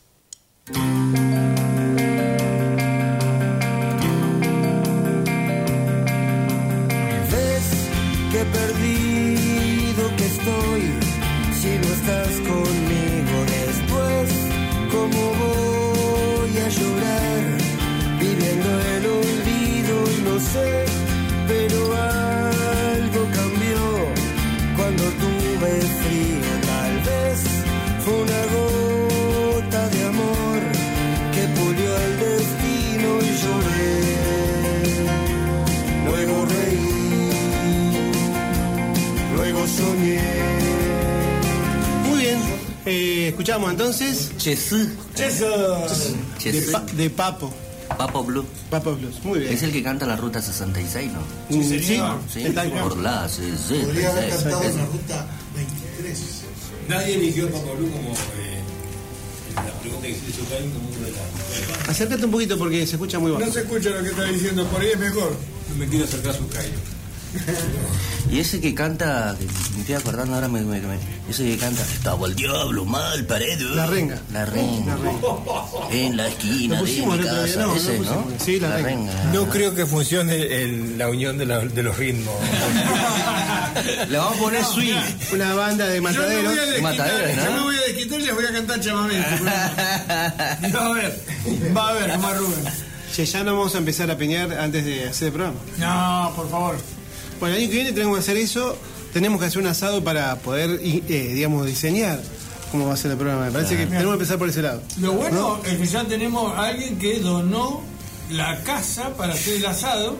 escuchamos entonces. Chesú. De, Pa- de Papo. Papo Blue. Papo Blues. Muy bien. Es el que canta la ruta 66, ¿no? Sí, Sí, señor. Sí, sí, por la Podría haber 66. cantado en la ruta 23. Nadie eligió a Paco Blue como eh, la pregunta que se hizo Karim como uno de las. Acércate un poquito porque se escucha muy bajo. No se escucha lo que está diciendo, por ahí es mejor. No me quiero acercar a su Cairo. Y ese que canta, que me estoy acordando ahora, me, me- me- ese que canta, estaba el diablo mal paredo. La renga. La renga. En la esquina de mi día, no, ese, ¿no? Sí, la renga. No creo que funcione la unión de, la- de los ritmos. Le vamos a poner swing. Una banda de Yo me mataderos. voy a desquitar, ¿no? yo me voy a desquitar y les voy a cantar. Y va a ver, va a ver, Rubén. Che, ya no vamos a empezar a peñar antes de hacer el programa. No, por favor. Bueno, el año que viene tenemos que hacer eso. Tenemos que hacer un asado para poder, eh, digamos, diseñar cómo va a ser el programa. Me parece que tenemos que empezar por ese lado. Lo bueno es que ya tenemos a alguien que donó la casa para hacer el asado.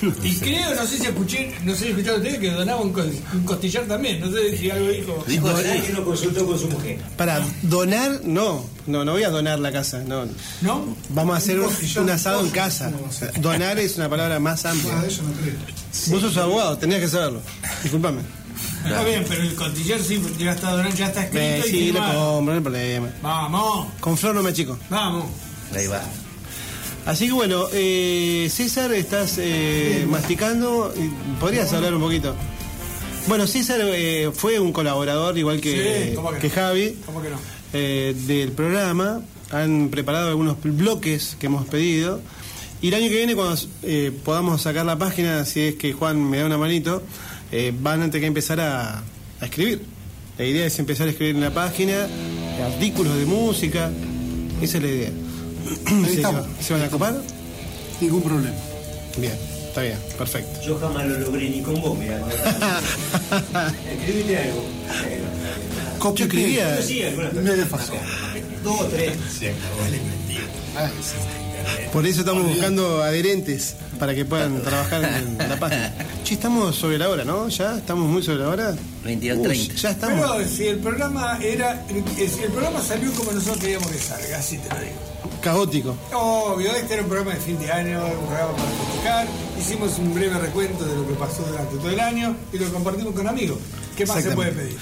Y creo, no sé si escuché, no sé si escucharon ustedes que donaba un, co- un costillar también. No sé si algo dijo. Dijo que lo consultó con su mujer. Para donar, no. No, no voy a donar la casa. No. ¿No? Vamos a hacer un, asado en casa. Donar es una palabra más amplia. Ah, eso no creo. Vos sos abogado, tenías que saberlo. Disculpame. Está bien, pero el costillar sí ya está donado, ya está escrito Eh, y sí, lo firmado. compro, no hay problema. Vamos, Con flor no me chico. vamos. Ahí va. Así que bueno, eh, César, estás eh, masticando. ¿Podrías hablar un poquito? Bueno, César eh, fue un colaborador, igual que, Sí, ¿cómo que no? Javi, ¿Cómo que no? eh, del programa. Han preparado algunos bloques que hemos pedido. Y el año que viene, cuando eh, podamos sacar la página, si es que Juan me da una manito, eh, van a tener que empezar a, a escribir. La idea es empezar a escribir en la página, artículos de música. Esa es la idea. ¿Se, estamos. ¿Se van a copar? Ningún problema. Bien, está bien, perfecto. Yo jamás lo logré ni con vos, mirá. Escribiste algo. Copio escribía. Me desfasó. Dos o tres. Por eso estamos buscando adherentes para que puedan trabajar en la página. Che, estamos sobre la hora, ¿no? ¿Ya? ¿Estamos muy sobre la hora? 22, Uy, 30. Ya estamos. Pero si el programa era. Si el programa salió como nosotros queríamos que salga, así te lo digo. Caótico. Obvio, este era un programa de fin de año, un programa para festejar. Hicimos un breve recuento de lo que pasó durante todo el año y lo compartimos con amigos. ¿Qué más se puede pedir?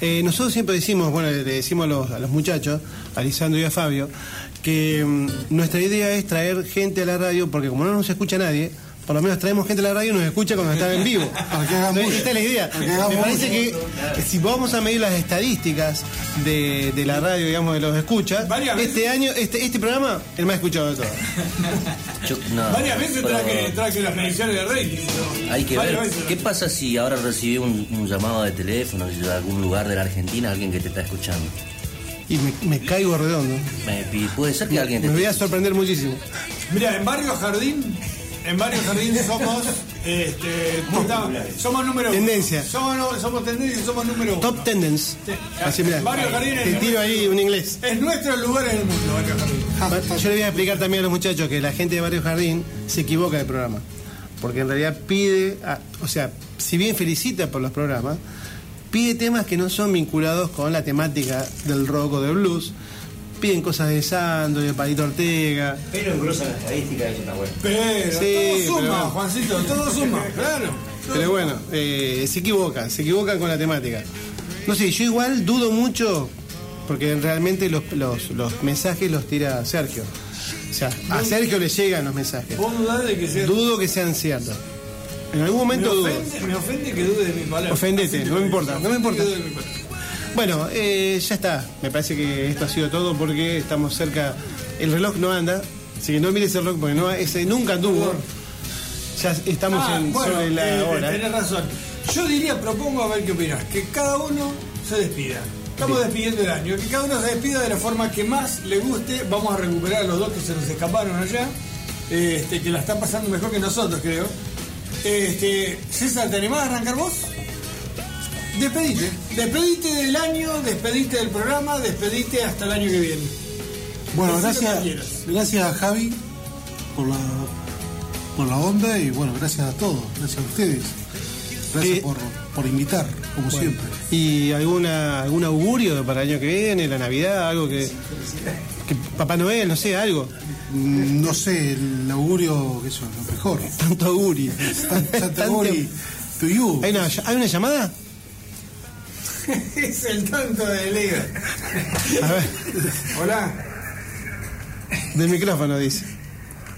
Eh, nosotros siempre decimos, bueno, le decimos a los, a los muchachos, a Lisandro y a Fabio, que mm, nuestra idea es traer gente a la radio, porque como no nos escucha nadie, por lo menos traemos gente a la radio y nos escucha cuando está en vivo. Entonces, esta es la idea. Me parece que si vamos a medir las estadísticas de, de la radio, digamos, de los escuchas, este año, este, este programa, el más escuchado de todos. Yo- no, Varias veces pero traje, traje las mediciones de rating. ¿no? Hay que Varias ver. veces. ¿Qué pasa si ahora recibí un, un llamado de teléfono de algún lugar de la Argentina, alguien que te está escuchando? Y me, me caigo redondo. Me- puede ser que alguien te Me voy a sorprender muchísimo. Mira, en Barrio Jardín, en Barrio Jardín somos, este, somos número uno. Tendencia. Somos, no- somos tendencia y somos número uno. Top Tendence. Así, mira. Barrio Jardín es Te tiro ahí un inglés. Es nuestro lugar en el mundo, Barrio Jardín. Yo le voy a explicar también a los muchachos que la gente de Barrio Jardín se equivoca del programa. Porque en realidad pide, a- o sea, si bien felicita por los programas, pide temas que no son vinculados con la temática del rock o del blues. Piden cosas de Sandro, de Palito Ortega. Pero engrosa la estadística, eso está bueno. Pero Sí, todo suma, pero- Juancito, todo suma, claro. Pero bueno, eh, se equivocan, se equivocan con la temática. No sé, yo igual dudo mucho, porque realmente los, los- los mensajes los tira Sergio. O sea, a Sergio le llegan los mensajes. Vos dudás de que sea. Dudo que sean ciertos. En algún momento me dudo. ofende, me ofende que dude de mi palabra. Ofendete, no me importa, no me importa. Bueno, eh, ya está. Me parece que esto ha sido todo porque estamos cerca. El reloj no anda, así que no mires el reloj porque no, ese nunca anduvo. Ya estamos Ah, en, bueno, sobre la eh, hora. Tenés razón. Yo diría, propongo a ver qué opinás, que cada uno se despida. Estamos despidiendo el año, que cada uno se despida de la forma que más le guste. Vamos a recuperar a los dos que se nos escaparon allá, este, que la están pasando mejor que nosotros, creo. Este, César, ¿te animás a arrancar vos? Despedite. Despedite del año, despedite del programa, despedite hasta el año que viene. Bueno, gracias, gracias a Javi por la, por la onda y bueno, gracias a todos, gracias a ustedes. Gracias Eh, por, por invitar, como Bueno, siempre. ¿Y alguna, algún augurio para el año que viene, la Navidad, algo que, que Papá Noel, no sé, algo? Mm, No sé, el augurio, que eso, lo mejor. Tanto augurio. Tanto augurio to you. ¿Hay una, ¿Hay una llamada? es el tanto de Lega. A ver, Hola. del micrófono dice.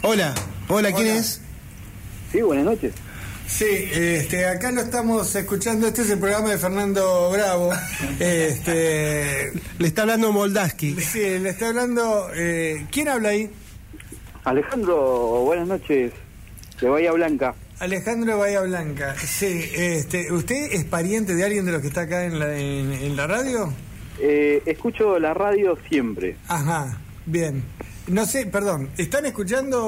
Hola, hola, ¿quién Hola. es? Sí, buenas noches. Sí, este, acá lo estamos escuchando. Este es el programa de Fernando Bravo. Este, Le está hablando Moldaski. sí, le está hablando. eh, ¿Quién habla ahí? Alejandro, buenas noches. De Bahía Blanca. Alejandro de Bahía Blanca. Sí, este, ¿usted es pariente de alguien de los que está acá en la, en, en la radio? Eh, escucho la radio siempre. Ajá, bien. No sé, perdón, ¿están escuchando?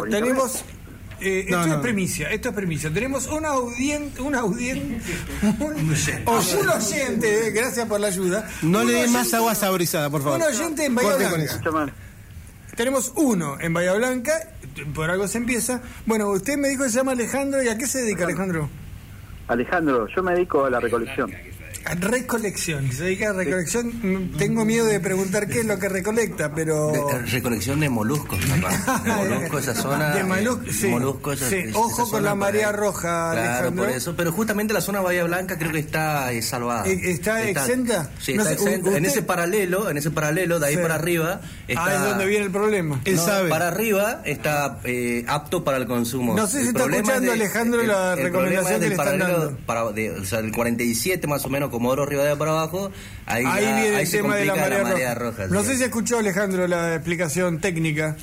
¿Por Tenemos. eh, No, esto no. es primicia, esto es primicia. Tenemos un audien, un audien, un, un oyente, eh, gracias por la ayuda. No Un le dé oyente- más agua saborizada, por favor. Un oyente en Bahía Blanca. Tenemos uno en Bahía Blanca, por algo se empieza. Bueno, usted me dijo que se llama Alejandro, ¿y a qué se dedica Alejandro? Alejandro, yo me dedico a la recolección. Recolección, se dedica a recolección. Mm, Tengo miedo de preguntar qué es lo que recolecta, pero... De- de recolección de moluscos, papá. De moluscos, esa zona. De eh, sí. moluscos, esa- Sí, esa ojo con la marea roja, Claro, Alejandro. por eso. Pero justamente la zona Bahía Blanca creo que está eh, salvada. Eh, ¿está exenta? Sí, No está sé, exenta. En ese paralelo, en ese paralelo, de ahí Sí. para arriba. Está, Ah, es donde viene el problema. Él No, sabe. Para arriba está eh, apto para el consumo. No sé si El está escuchando, es de- Alejandro, el- la el recomendación es que del le están dando. Para, de- o sea, el 47 más o menos, Comodoro Rivadavia para abajo. Ahí, Ahí ya- viene ahí el se tema de la marea, roja. roja, no sé si escuchó Alejandro la explicación técnica.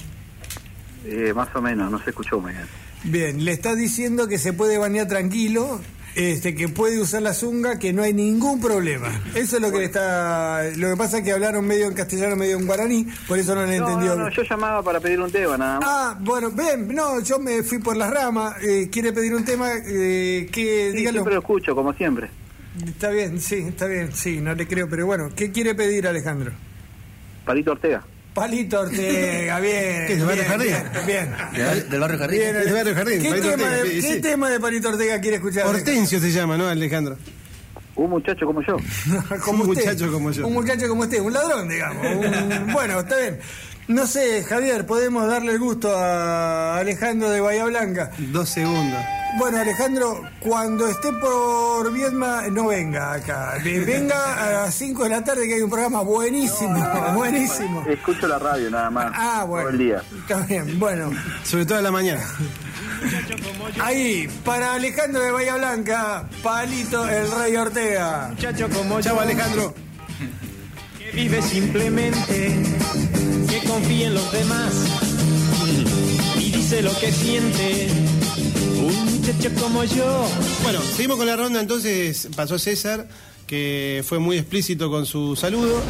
Eh, más o menos, no se escuchó muy bien. Bien, le está diciendo que se puede bañar tranquilo, este, que puede usar la zunga, que no hay ningún problema. Eso es lo que le está. Lo que pasa es que hablaron medio en castellano, medio en guaraní, por eso no le No, entendió. no, no, yo llamaba para pedir un tema nada más. Ah, bueno, ven, no, yo me fui por las ramas. eh, quiere pedir un tema, eh, que Sí, dígalo. siempre lo escucho, como siempre. Está bien, sí, está bien, sí, no le creo, pero bueno, ¿qué quiere pedir Alejandro? Palito Ortega. Palito Ortega, bien. ¿Qué es, del barrio bien, Jardín? Bien. bien. ¿Del, del barrio Jardín? Bien, del barrio Jardín, ¿Qué, tema, Ortega, de, sí, qué sí. tema de Palito Ortega quiere escuchar? Hortensio se llama, ¿no, Alejandro? Un muchacho como yo. como Un usted. muchacho como yo. Un muchacho como usted, un ladrón, digamos. Un- bueno, está bien. No sé, Javier, podemos darle el gusto a Alejandro de Bahía Blanca. Dos segundos. Bueno, Alejandro, cuando esté por Viedma, no venga acá. Ve- Venga a las 5 de la tarde que hay un programa buenísimo, buenísimo. Escucho la radio nada más. Ah, bueno. Todo el día. Está bien, bueno. Sobre todo a la mañana. Ahí, para Alejandro de Bahía Blanca, Palito el Rey Ortega. Muchacho como Chao, yo, Alejandro. que vive simplemente, confía en los demás y dice lo que siente. Un muchacho como yo. Bueno, seguimos con la ronda entonces. Pasó César, que fue muy explícito con su saludo.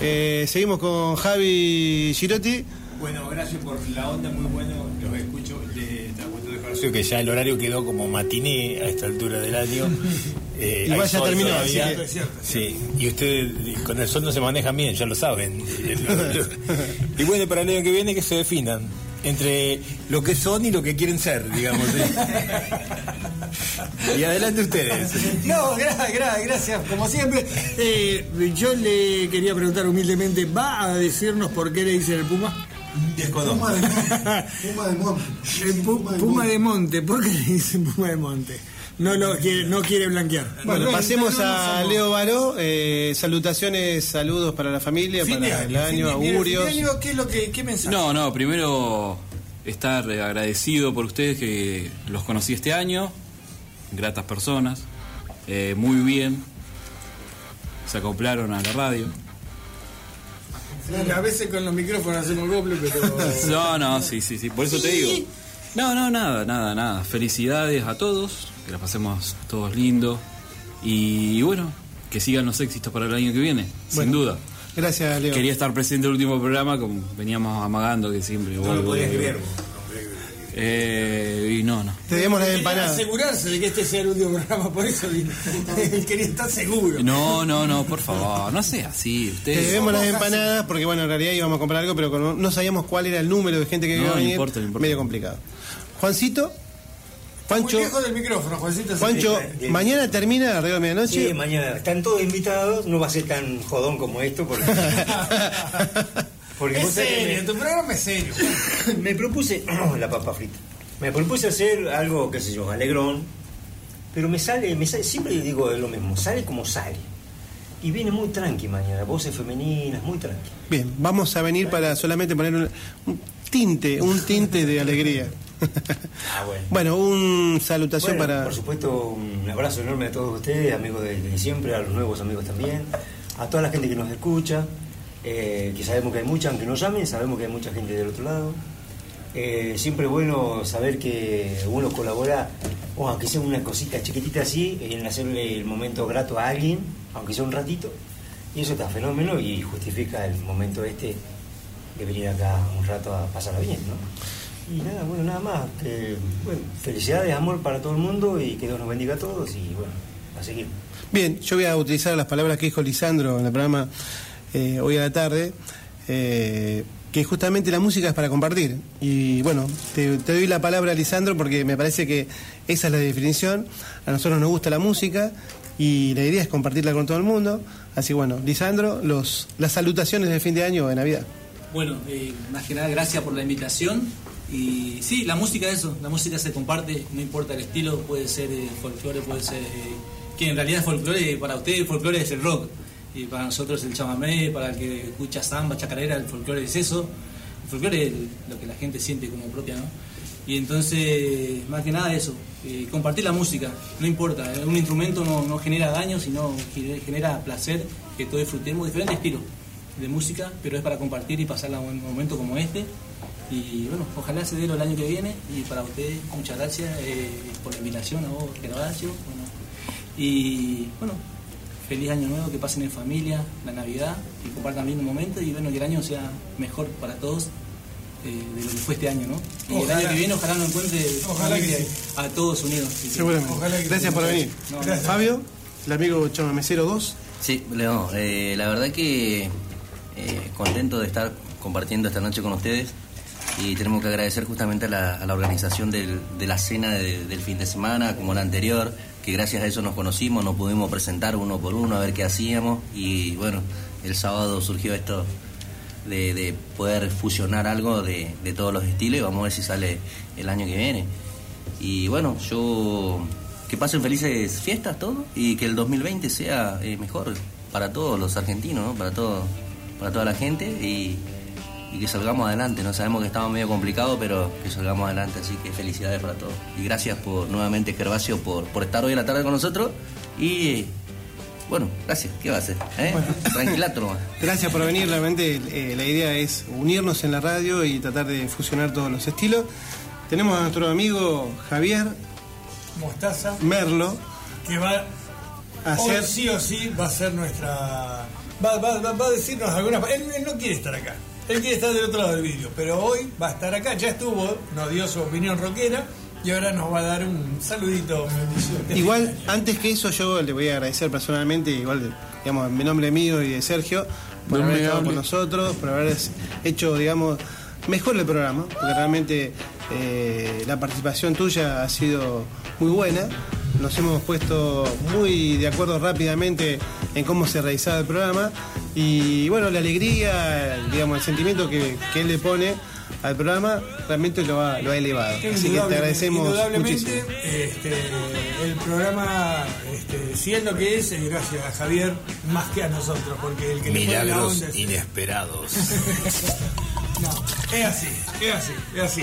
Eh, seguimos con Javi Girotti. Bueno, gracias por la onda, muy bueno. Los escucho de Tacuento de Corazón, que ya el horario quedó como matiné a esta altura del año. Eh, Igual ya sol terminó, todavía. que- Sí, y ustedes con el sol no se manejan bien, ya lo saben. y bueno, para el año que viene que se definan entre lo que son y lo que quieren ser, digamos. y adelante ustedes. No, gra- gra- gracias, como siempre. Eh, yo le quería preguntar humildemente, ¿va a decirnos por qué le dicen el Puma? Desconozco. Puma de, Puma de Monte. Puma de Monte, ¿por qué le dicen Puma de Monte? No lo quiere, no quiere blanquear. Bueno, pasemos a Leo Baró. Eh, salutaciones, saludos para la familia, Fin de para el año, augurios. fin de año, ¿Qué es lo que, qué mensaje? No, no, primero estar agradecido por ustedes que los conocí este año, gratas personas, eh, muy bien, se acoplaron a la radio. A veces con los micrófonos hacemos doble, pero. No, no, sí, sí, sí, por eso te digo. No, no, nada, nada, nada. Felicidades a todos, que la pasemos todos lindo y bueno, que sigan los éxitos para el año que viene, sin duda. Gracias, Leo. Quería estar presente en el último programa, como veníamos amagando que siempre. No lo vuelvo, podías creer. Eh, y no, no. Te debemos la Quería empanada. asegurarse de que este sea el último programa, por eso vino. Él quería estar seguro. No, no, no, por favor, no sea así. Te Ustedes. debemos las empanadas porque, bueno, en realidad íbamos a comprar algo, pero no sabíamos cuál era el número de gente que No, iba a no importa, no importa. Medio complicado. Juancito, Juancho, Muy lejos del micrófono, Juancito. Juancho, Sí, mañana termina arriba de medianoche. Sí, mañana. Están todos invitados. No va a ser tan jodón como esto. Porque, porque Es serio, tu programa es serio. me, me propuse. la papa frita. Me propuse hacer algo, qué sé yo, alegrón. Pero me sale, me sale, siempre digo lo mismo, sale como sale. Y viene muy tranqui mañana, voces femeninas, muy tranqui. Bien, vamos a venir para solamente poner un, un tinte, un tinte de alegría. Ah, bueno. Bueno, un salutación Bueno, para. Por supuesto, un abrazo enorme a todos ustedes, amigos de, de siempre, a los nuevos amigos también, a toda la gente que nos escucha, eh, que sabemos que hay mucha, aunque no llamen, sabemos que hay mucha gente del otro lado. Eh, siempre es bueno saber que uno colabora, o aunque sea una cosita chiquitita así, en hacerle el momento grato a alguien, aunque sea un ratito, y eso está fenómeno y justifica el momento este de venir acá un rato a pasarla bien, ¿no? Y nada, bueno, nada más. Que, bueno, felicidades, amor para todo el mundo y que Dios nos bendiga a todos y bueno, a seguir. Bien, yo voy a utilizar las palabras que dijo Lisandro en el programa eh, hoy a la tarde, eh, que justamente la música es para compartir. Y bueno, te, te doy la palabra, Lisandro, porque me parece que esa es la definición. A nosotros nos gusta la música y la idea es compartirla con todo el mundo. Así que bueno, Lisandro, los, las salutaciones de fin de año o de Navidad. Bueno, eh, más que nada, gracias por la invitación. Y sí, la música es eso, la música se comparte, no importa el estilo, puede ser eh, folclore, puede ser. eh, que en realidad folclore, para ustedes el folclore es el rock, y para nosotros el chamamé, para el que escucha samba, chacarera, el folclore es eso. El folclore es lo que la gente siente como propia, ¿no? Y entonces, más que nada eso, eh, compartir la música, no importa, eh, un instrumento no, no genera daño, sino ge- genera placer, que todos disfrutemos diferentes estilos de música, pero es para compartir y pasar un momento como este. Y bueno, ojalá se dé el año que viene. Y para ustedes, muchas gracias eh, por la invitación a vos, Gervasio. Bueno, y bueno, feliz año nuevo, que pasen en familia, la Navidad, y compartan bien un momento. Y bueno, que el año sea mejor para todos eh, de lo que fue este año, ¿no? Y Ojalá. el año que viene, ojalá nos encuentre Ojalá que sí. a todos unidos. Que- Seguramente. Ojalá que Gracias sí. por venir. No, Gracias. Fabio. el amigo Chamamecero 2. Sí, Leo, eh, la verdad que eh, contento de estar compartiendo esta noche con ustedes y tenemos que agradecer justamente a la, organización del- de la cena de- del fin de semana, como la anterior, que gracias a eso nos conocimos, nos pudimos presentar uno por uno, a ver qué hacíamos y bueno, el sábado surgió esto de, de poder fusionar algo de, de todos los estilos y vamos a ver si sale el año que viene. Y bueno, yo que pasen felices fiestas todos y que el 2020 sea eh, mejor para todos los argentinos, ¿no? para todo, para toda la gente y, y que salgamos adelante. No sabemos que estamos medio complicados, pero que salgamos adelante. Así que felicidades para todos. Y gracias por nuevamente Gervasio por, por estar hoy en la tarde con nosotros y bueno, gracias. ¿Qué va a hacer? ¿Eh? Tranquilato nomás. Gracias por venir, realmente eh, la idea es unirnos en la radio y tratar de fusionar todos los estilos. Tenemos a nuestro amigo Javier Mostaza, Merlo. que va a hoy hacer... sí o sí va a ser nuestra. Va, va- va- va a decirnos alguna. Él, él no quiere estar acá. Él quiere estar del otro lado del vídeo. Pero hoy va a estar acá. Ya estuvo, nos dio su opinión rockera. Y ahora nos va a dar un saludito. Igual, antes que eso, yo le voy a agradecer personalmente, igual, digamos, en nombre mío y de Sergio, por No haber estado hable. con nosotros, por haber hecho, digamos, mejor el programa, porque realmente eh, la participación tuya ha sido muy buena. Nos hemos puesto muy de acuerdo rápidamente en cómo se realizaba el programa y bueno, la alegría, digamos, el sentimiento que, que él le pone al programa realmente lo ha, lo ha elevado. Así que te agradecemos indudablemente, muchísimo. este, el programa, este, si es lo que es, es gracias a Javier más que a nosotros, porque el que le pone la Milagros onda es- inesperados. No, es así, es así, es así.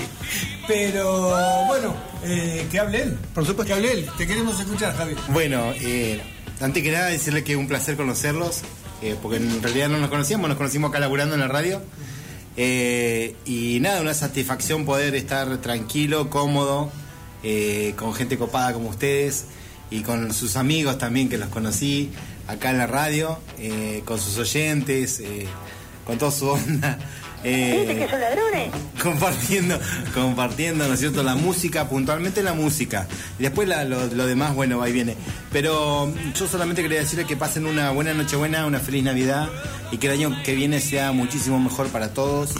Pero bueno, eh, que hable él. Por supuesto. Que hable él. Te queremos escuchar, Javier. Bueno, eh, antes que nada decirle que es un placer conocerlos, eh, porque en realidad no nos conocíamos, nos conocimos acá laburando en la radio. Eh, y nada, una satisfacción poder estar tranquilo, cómodo, eh, con gente copada como ustedes y con sus amigos también que los conocí acá en la radio, con sus oyentes, con toda su onda. Eh, ¿Viste que son ladrones? compartiendo, compartiendo, ¿no es cierto? La música, puntualmente la música. Y después la- lo, lo demás, bueno, va y viene. Pero yo solamente quería decirles que pasen una buena Nochebuena, una feliz Navidad y que el año que viene sea muchísimo mejor para todos,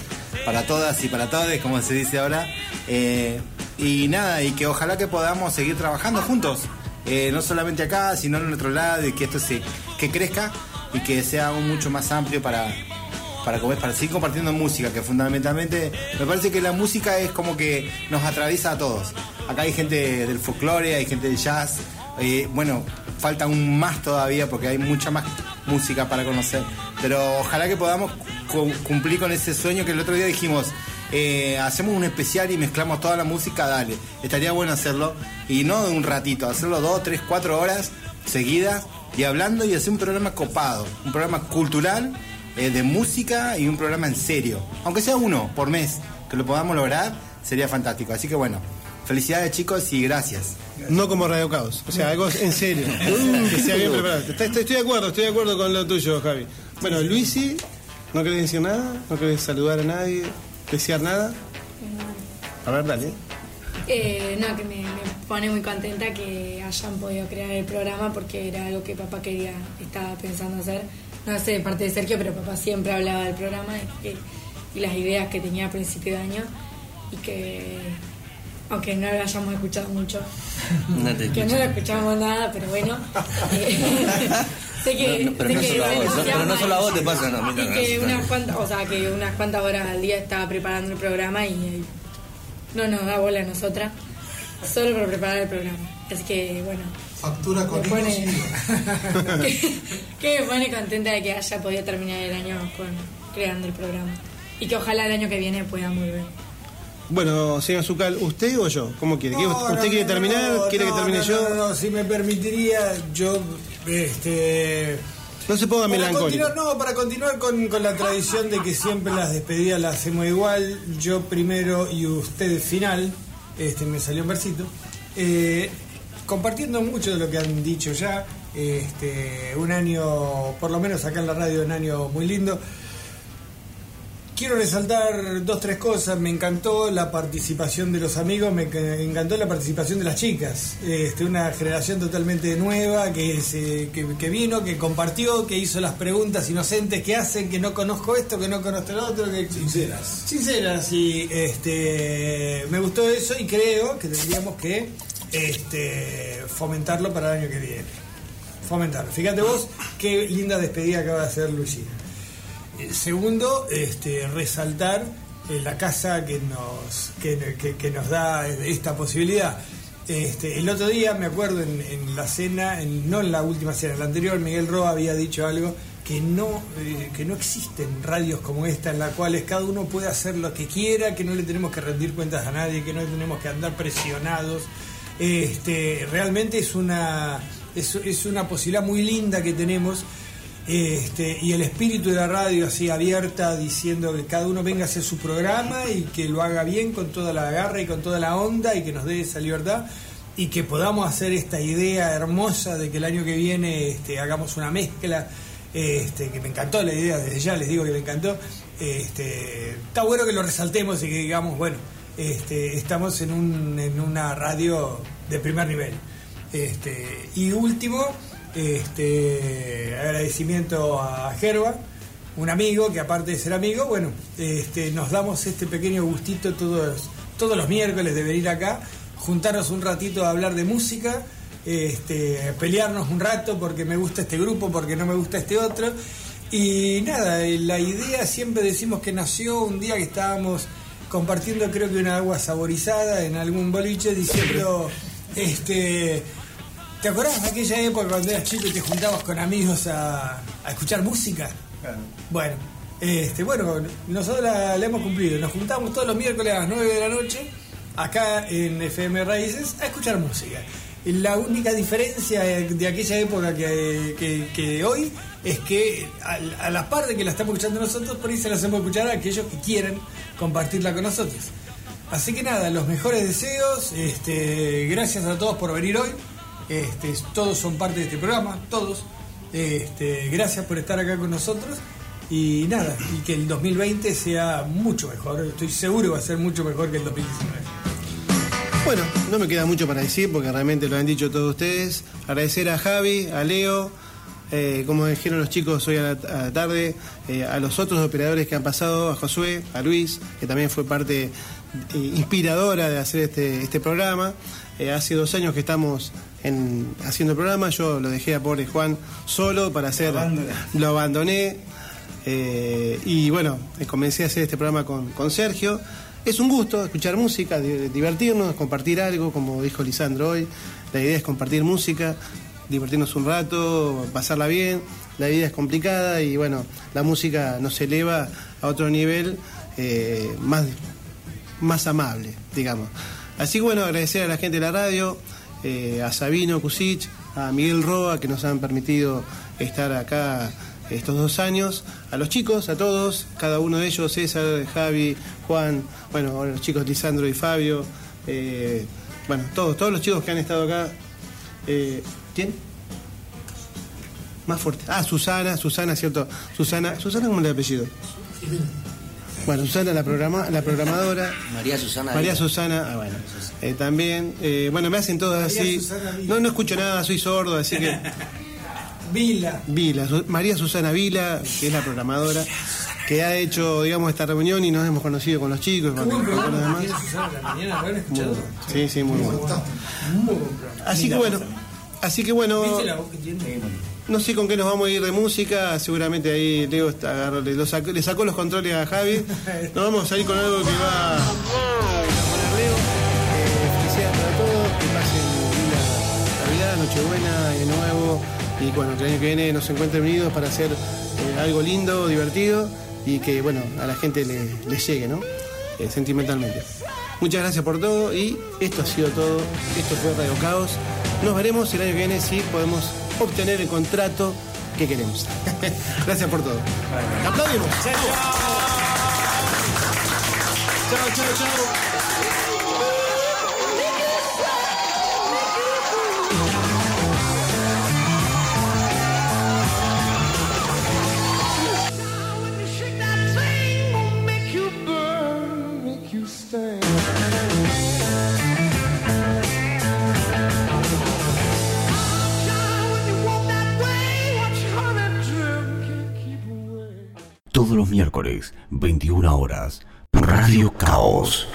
para todas y para todos, como se dice ahora. Eh, y nada, y que ojalá que podamos seguir trabajando juntos. Eh, no solamente acá, sino en otro lado, y que esto se, que crezca y que sea aún mucho más amplio para, para, para seguir compartiendo música, que fundamentalmente me parece que la música es como que nos atraviesa a todos. Acá hay gente del folclore, hay gente del jazz, bueno, falta aún más todavía porque hay mucha más música para conocer, pero ojalá que podamos cu- cumplir con ese sueño que el otro día dijimos. eh, hacemos un especial y mezclamos toda la música, dale. Estaría bueno hacerlo. Y no de un ratito, hacerlo dos, tres, cuatro horas seguidas y hablando y hacer un programa copado. Un programa cultural eh, de música y un programa en serio. Aunque sea uno por mes, que lo podamos lograr, sería fantástico. Así que bueno, felicidades chicos y gracias. No como Radio Caos, o sea, algo en serio. que sea bien preparado. Estoy, de acuerdo, estoy de acuerdo con lo tuyo, Javi. Bueno, Luisi, ¿no querés decir nada? ¿No querés saludar a nadie? ¿Desear nada? A ver, dale. Eh, no, que me, me pone muy contenta que hayan podido crear el programa porque era algo que papá quería, estaba pensando hacer. No sé de parte de Sergio, pero papá siempre hablaba del programa y, las ideas que tenía a principio de año y que, aunque no lo hayamos escuchado mucho, No te que no lo escuchamos nada, pero bueno. eh, sé que, No, no, pero sé no que solo a vos, no, pero no solo a vos te pasa, no, y que unas cuantas, o sea, que unas cuantas horas al día estaba preparando el programa y no nos da bola a nosotras, solo para preparar el programa. Así que bueno, Factura con me pone, que, que me pone contenta de que haya podido terminar el año con creando el programa. Y que ojalá el año que viene pueda volver. Bueno, señor Zucal, ¿usted o yo? ¿Cómo quiere? ¿Quiere- No, ¿Usted no, quiere terminar? no, ¿Quiere que termine no, yo? No, no, si me permitiría, yo. Este, No se ponga para melancólico. continuar, no, para continuar con, con la tradición de que siempre las despedidas las hacemos igual, yo primero y usted final, este me salió un versito. Eh, compartiendo mucho de lo que han dicho ya, este, un año, por lo menos acá en la radio, un año muy lindo. quiero resaltar dos, tres cosas. Me encantó la participación de los amigos, me ca- encantó la participación de las chicas. Este, una generación totalmente nueva que, se- que, que vino, que compartió, que hizo las preguntas inocentes que hacen, que no conozco esto, que no conozco lo otro. Que, Sinceras. Sinceras, y este, me gustó eso y creo que tendríamos que este, fomentarlo para el año que viene. Fomentarlo. Fíjate vos qué linda despedida acaba de hacer Luisina. Eh, Segundo, este, resaltar eh, la casa que nos, que, nos da esta posibilidad. Este, el otro día, me acuerdo en, la cena, en- no en la última cena, en la anterior, Miguel Roa había dicho algo que no, eh, que no existen radios como esta en las cuales cada uno puede hacer lo que quiera, que no le tenemos que rendir cuentas a nadie, que no tenemos que andar presionados. Este, realmente es una, es, una posibilidad muy linda que tenemos este, y el espíritu de la radio así abierta diciendo que cada uno venga a hacer su programa y que lo haga bien con toda la garra y con toda la onda y que nos dé esa libertad y que podamos hacer esta idea hermosa de que el año que viene este, hagamos una mezcla este, que me encantó la idea, desde ya les digo que me encantó. Este, está bueno que lo resaltemos y que digamos, bueno, este, estamos en, un, en una radio de primer nivel. Este, y último, este, agradecimiento a Gerba, un amigo que aparte de ser amigo, bueno, este, nos damos este pequeño gustito todos, todos los miércoles de venir acá, juntarnos un ratito a hablar de música, este, pelearnos un rato porque me gusta este grupo, porque no me gusta este otro. Y nada, la idea siempre decimos que nació un día que estábamos compartiendo creo que una agua saborizada en algún boliche diciendo, este, ¿te acordás de aquella época cuando eras chico y te juntabas con amigos a, a escuchar música? Bueno, este, bueno, nosotros la, la hemos cumplido. Nos juntamos todos los miércoles a las 9 de la noche, acá en FM Raíces, a escuchar música. Y La única diferencia de aquella época que, que- que hoy es que a, la par de que la estamos escuchando nosotros, por ahí se la hacemos escuchar a aquellos que quieran compartirla con nosotros. Así que nada, los mejores deseos, este, gracias a todos por venir hoy. Este, todos son parte de este programa, todos. Este, gracias por estar acá con nosotros. Y nada, y que el 2020 sea mucho mejor. Estoy seguro que va a ser mucho mejor que el 2019. Bueno, no me queda mucho para decir porque realmente lo han dicho todos ustedes. Agradecer a Javi, a Leo, eh, como dijeron los chicos hoy a la, a la tarde, eh, a los otros operadores que han pasado, a Josué, a Luis, que también fue parte eh, inspiradora de hacer este, este programa. Hace dos años que estamos en- haciendo el programa, yo lo dejé a pobre Juan solo para hacer, lo abandoné. Y bueno, comencé a hacer este programa con, con Sergio. Es un gusto escuchar música, di- divertirnos, compartir algo, como dijo Lisandro hoy. La idea es compartir música, divertirnos un rato, pasarla bien. La vida es complicada y bueno, la música nos eleva a otro nivel eh, más, más amable, digamos. Así que bueno, agradecer a la gente de la radio, eh, a Sabino Kusich, a Miguel Roa, que nos han permitido estar acá estos dos años, a los chicos, a todos, cada uno de ellos, César, Javi, Juan, bueno, los chicos Lisandro y Fabio, eh, bueno, todos, todos los chicos que han estado acá. ¿Quién? Más fuerte. Ah, Susana, Susana, cierto. Susana, Susana, ¿cómo es el apellido? Bueno, Susana, la, programa, la programadora. María Susana. María. Susana, ah, bueno, eh, también. eh, bueno, me hacen todos María así. Susana Vila. No, no escucho nada, soy sordo, así que. Vila. Vila, Su- María Susana Vila, que es la programadora, que ha hecho, digamos, esta reunión y nos hemos conocido con los chicos, con, los demás. tiene Susana la mañana, ¿lo han escuchado? Sí, sí, muy bueno. Muy buen programa. Así que bueno, así que bueno, no sé con qué nos vamos a ir de música, seguramente ahí Leo está, lo sacó, le sacó los controles a Javi. Nos vamos a salir con algo que va a poner Leo. Eh, felicidades para todos, que pasen linda Navidad, Nochebuena, Año Nuevo y bueno, que el año que viene nos encuentren unidos para hacer eh, algo lindo, divertido y que bueno, a la gente le, le llegue, ¿no? Eh, sentimentalmente. Muchas gracias por todo y esto ha sido todo. Esto fue Radio Caos. Nos veremos el año que viene si podemos obtener el contrato que queremos. gracias por todo. Aplaudimos. Chao, chao, chao. Todos los miércoles, 21 horas. Radio Caos,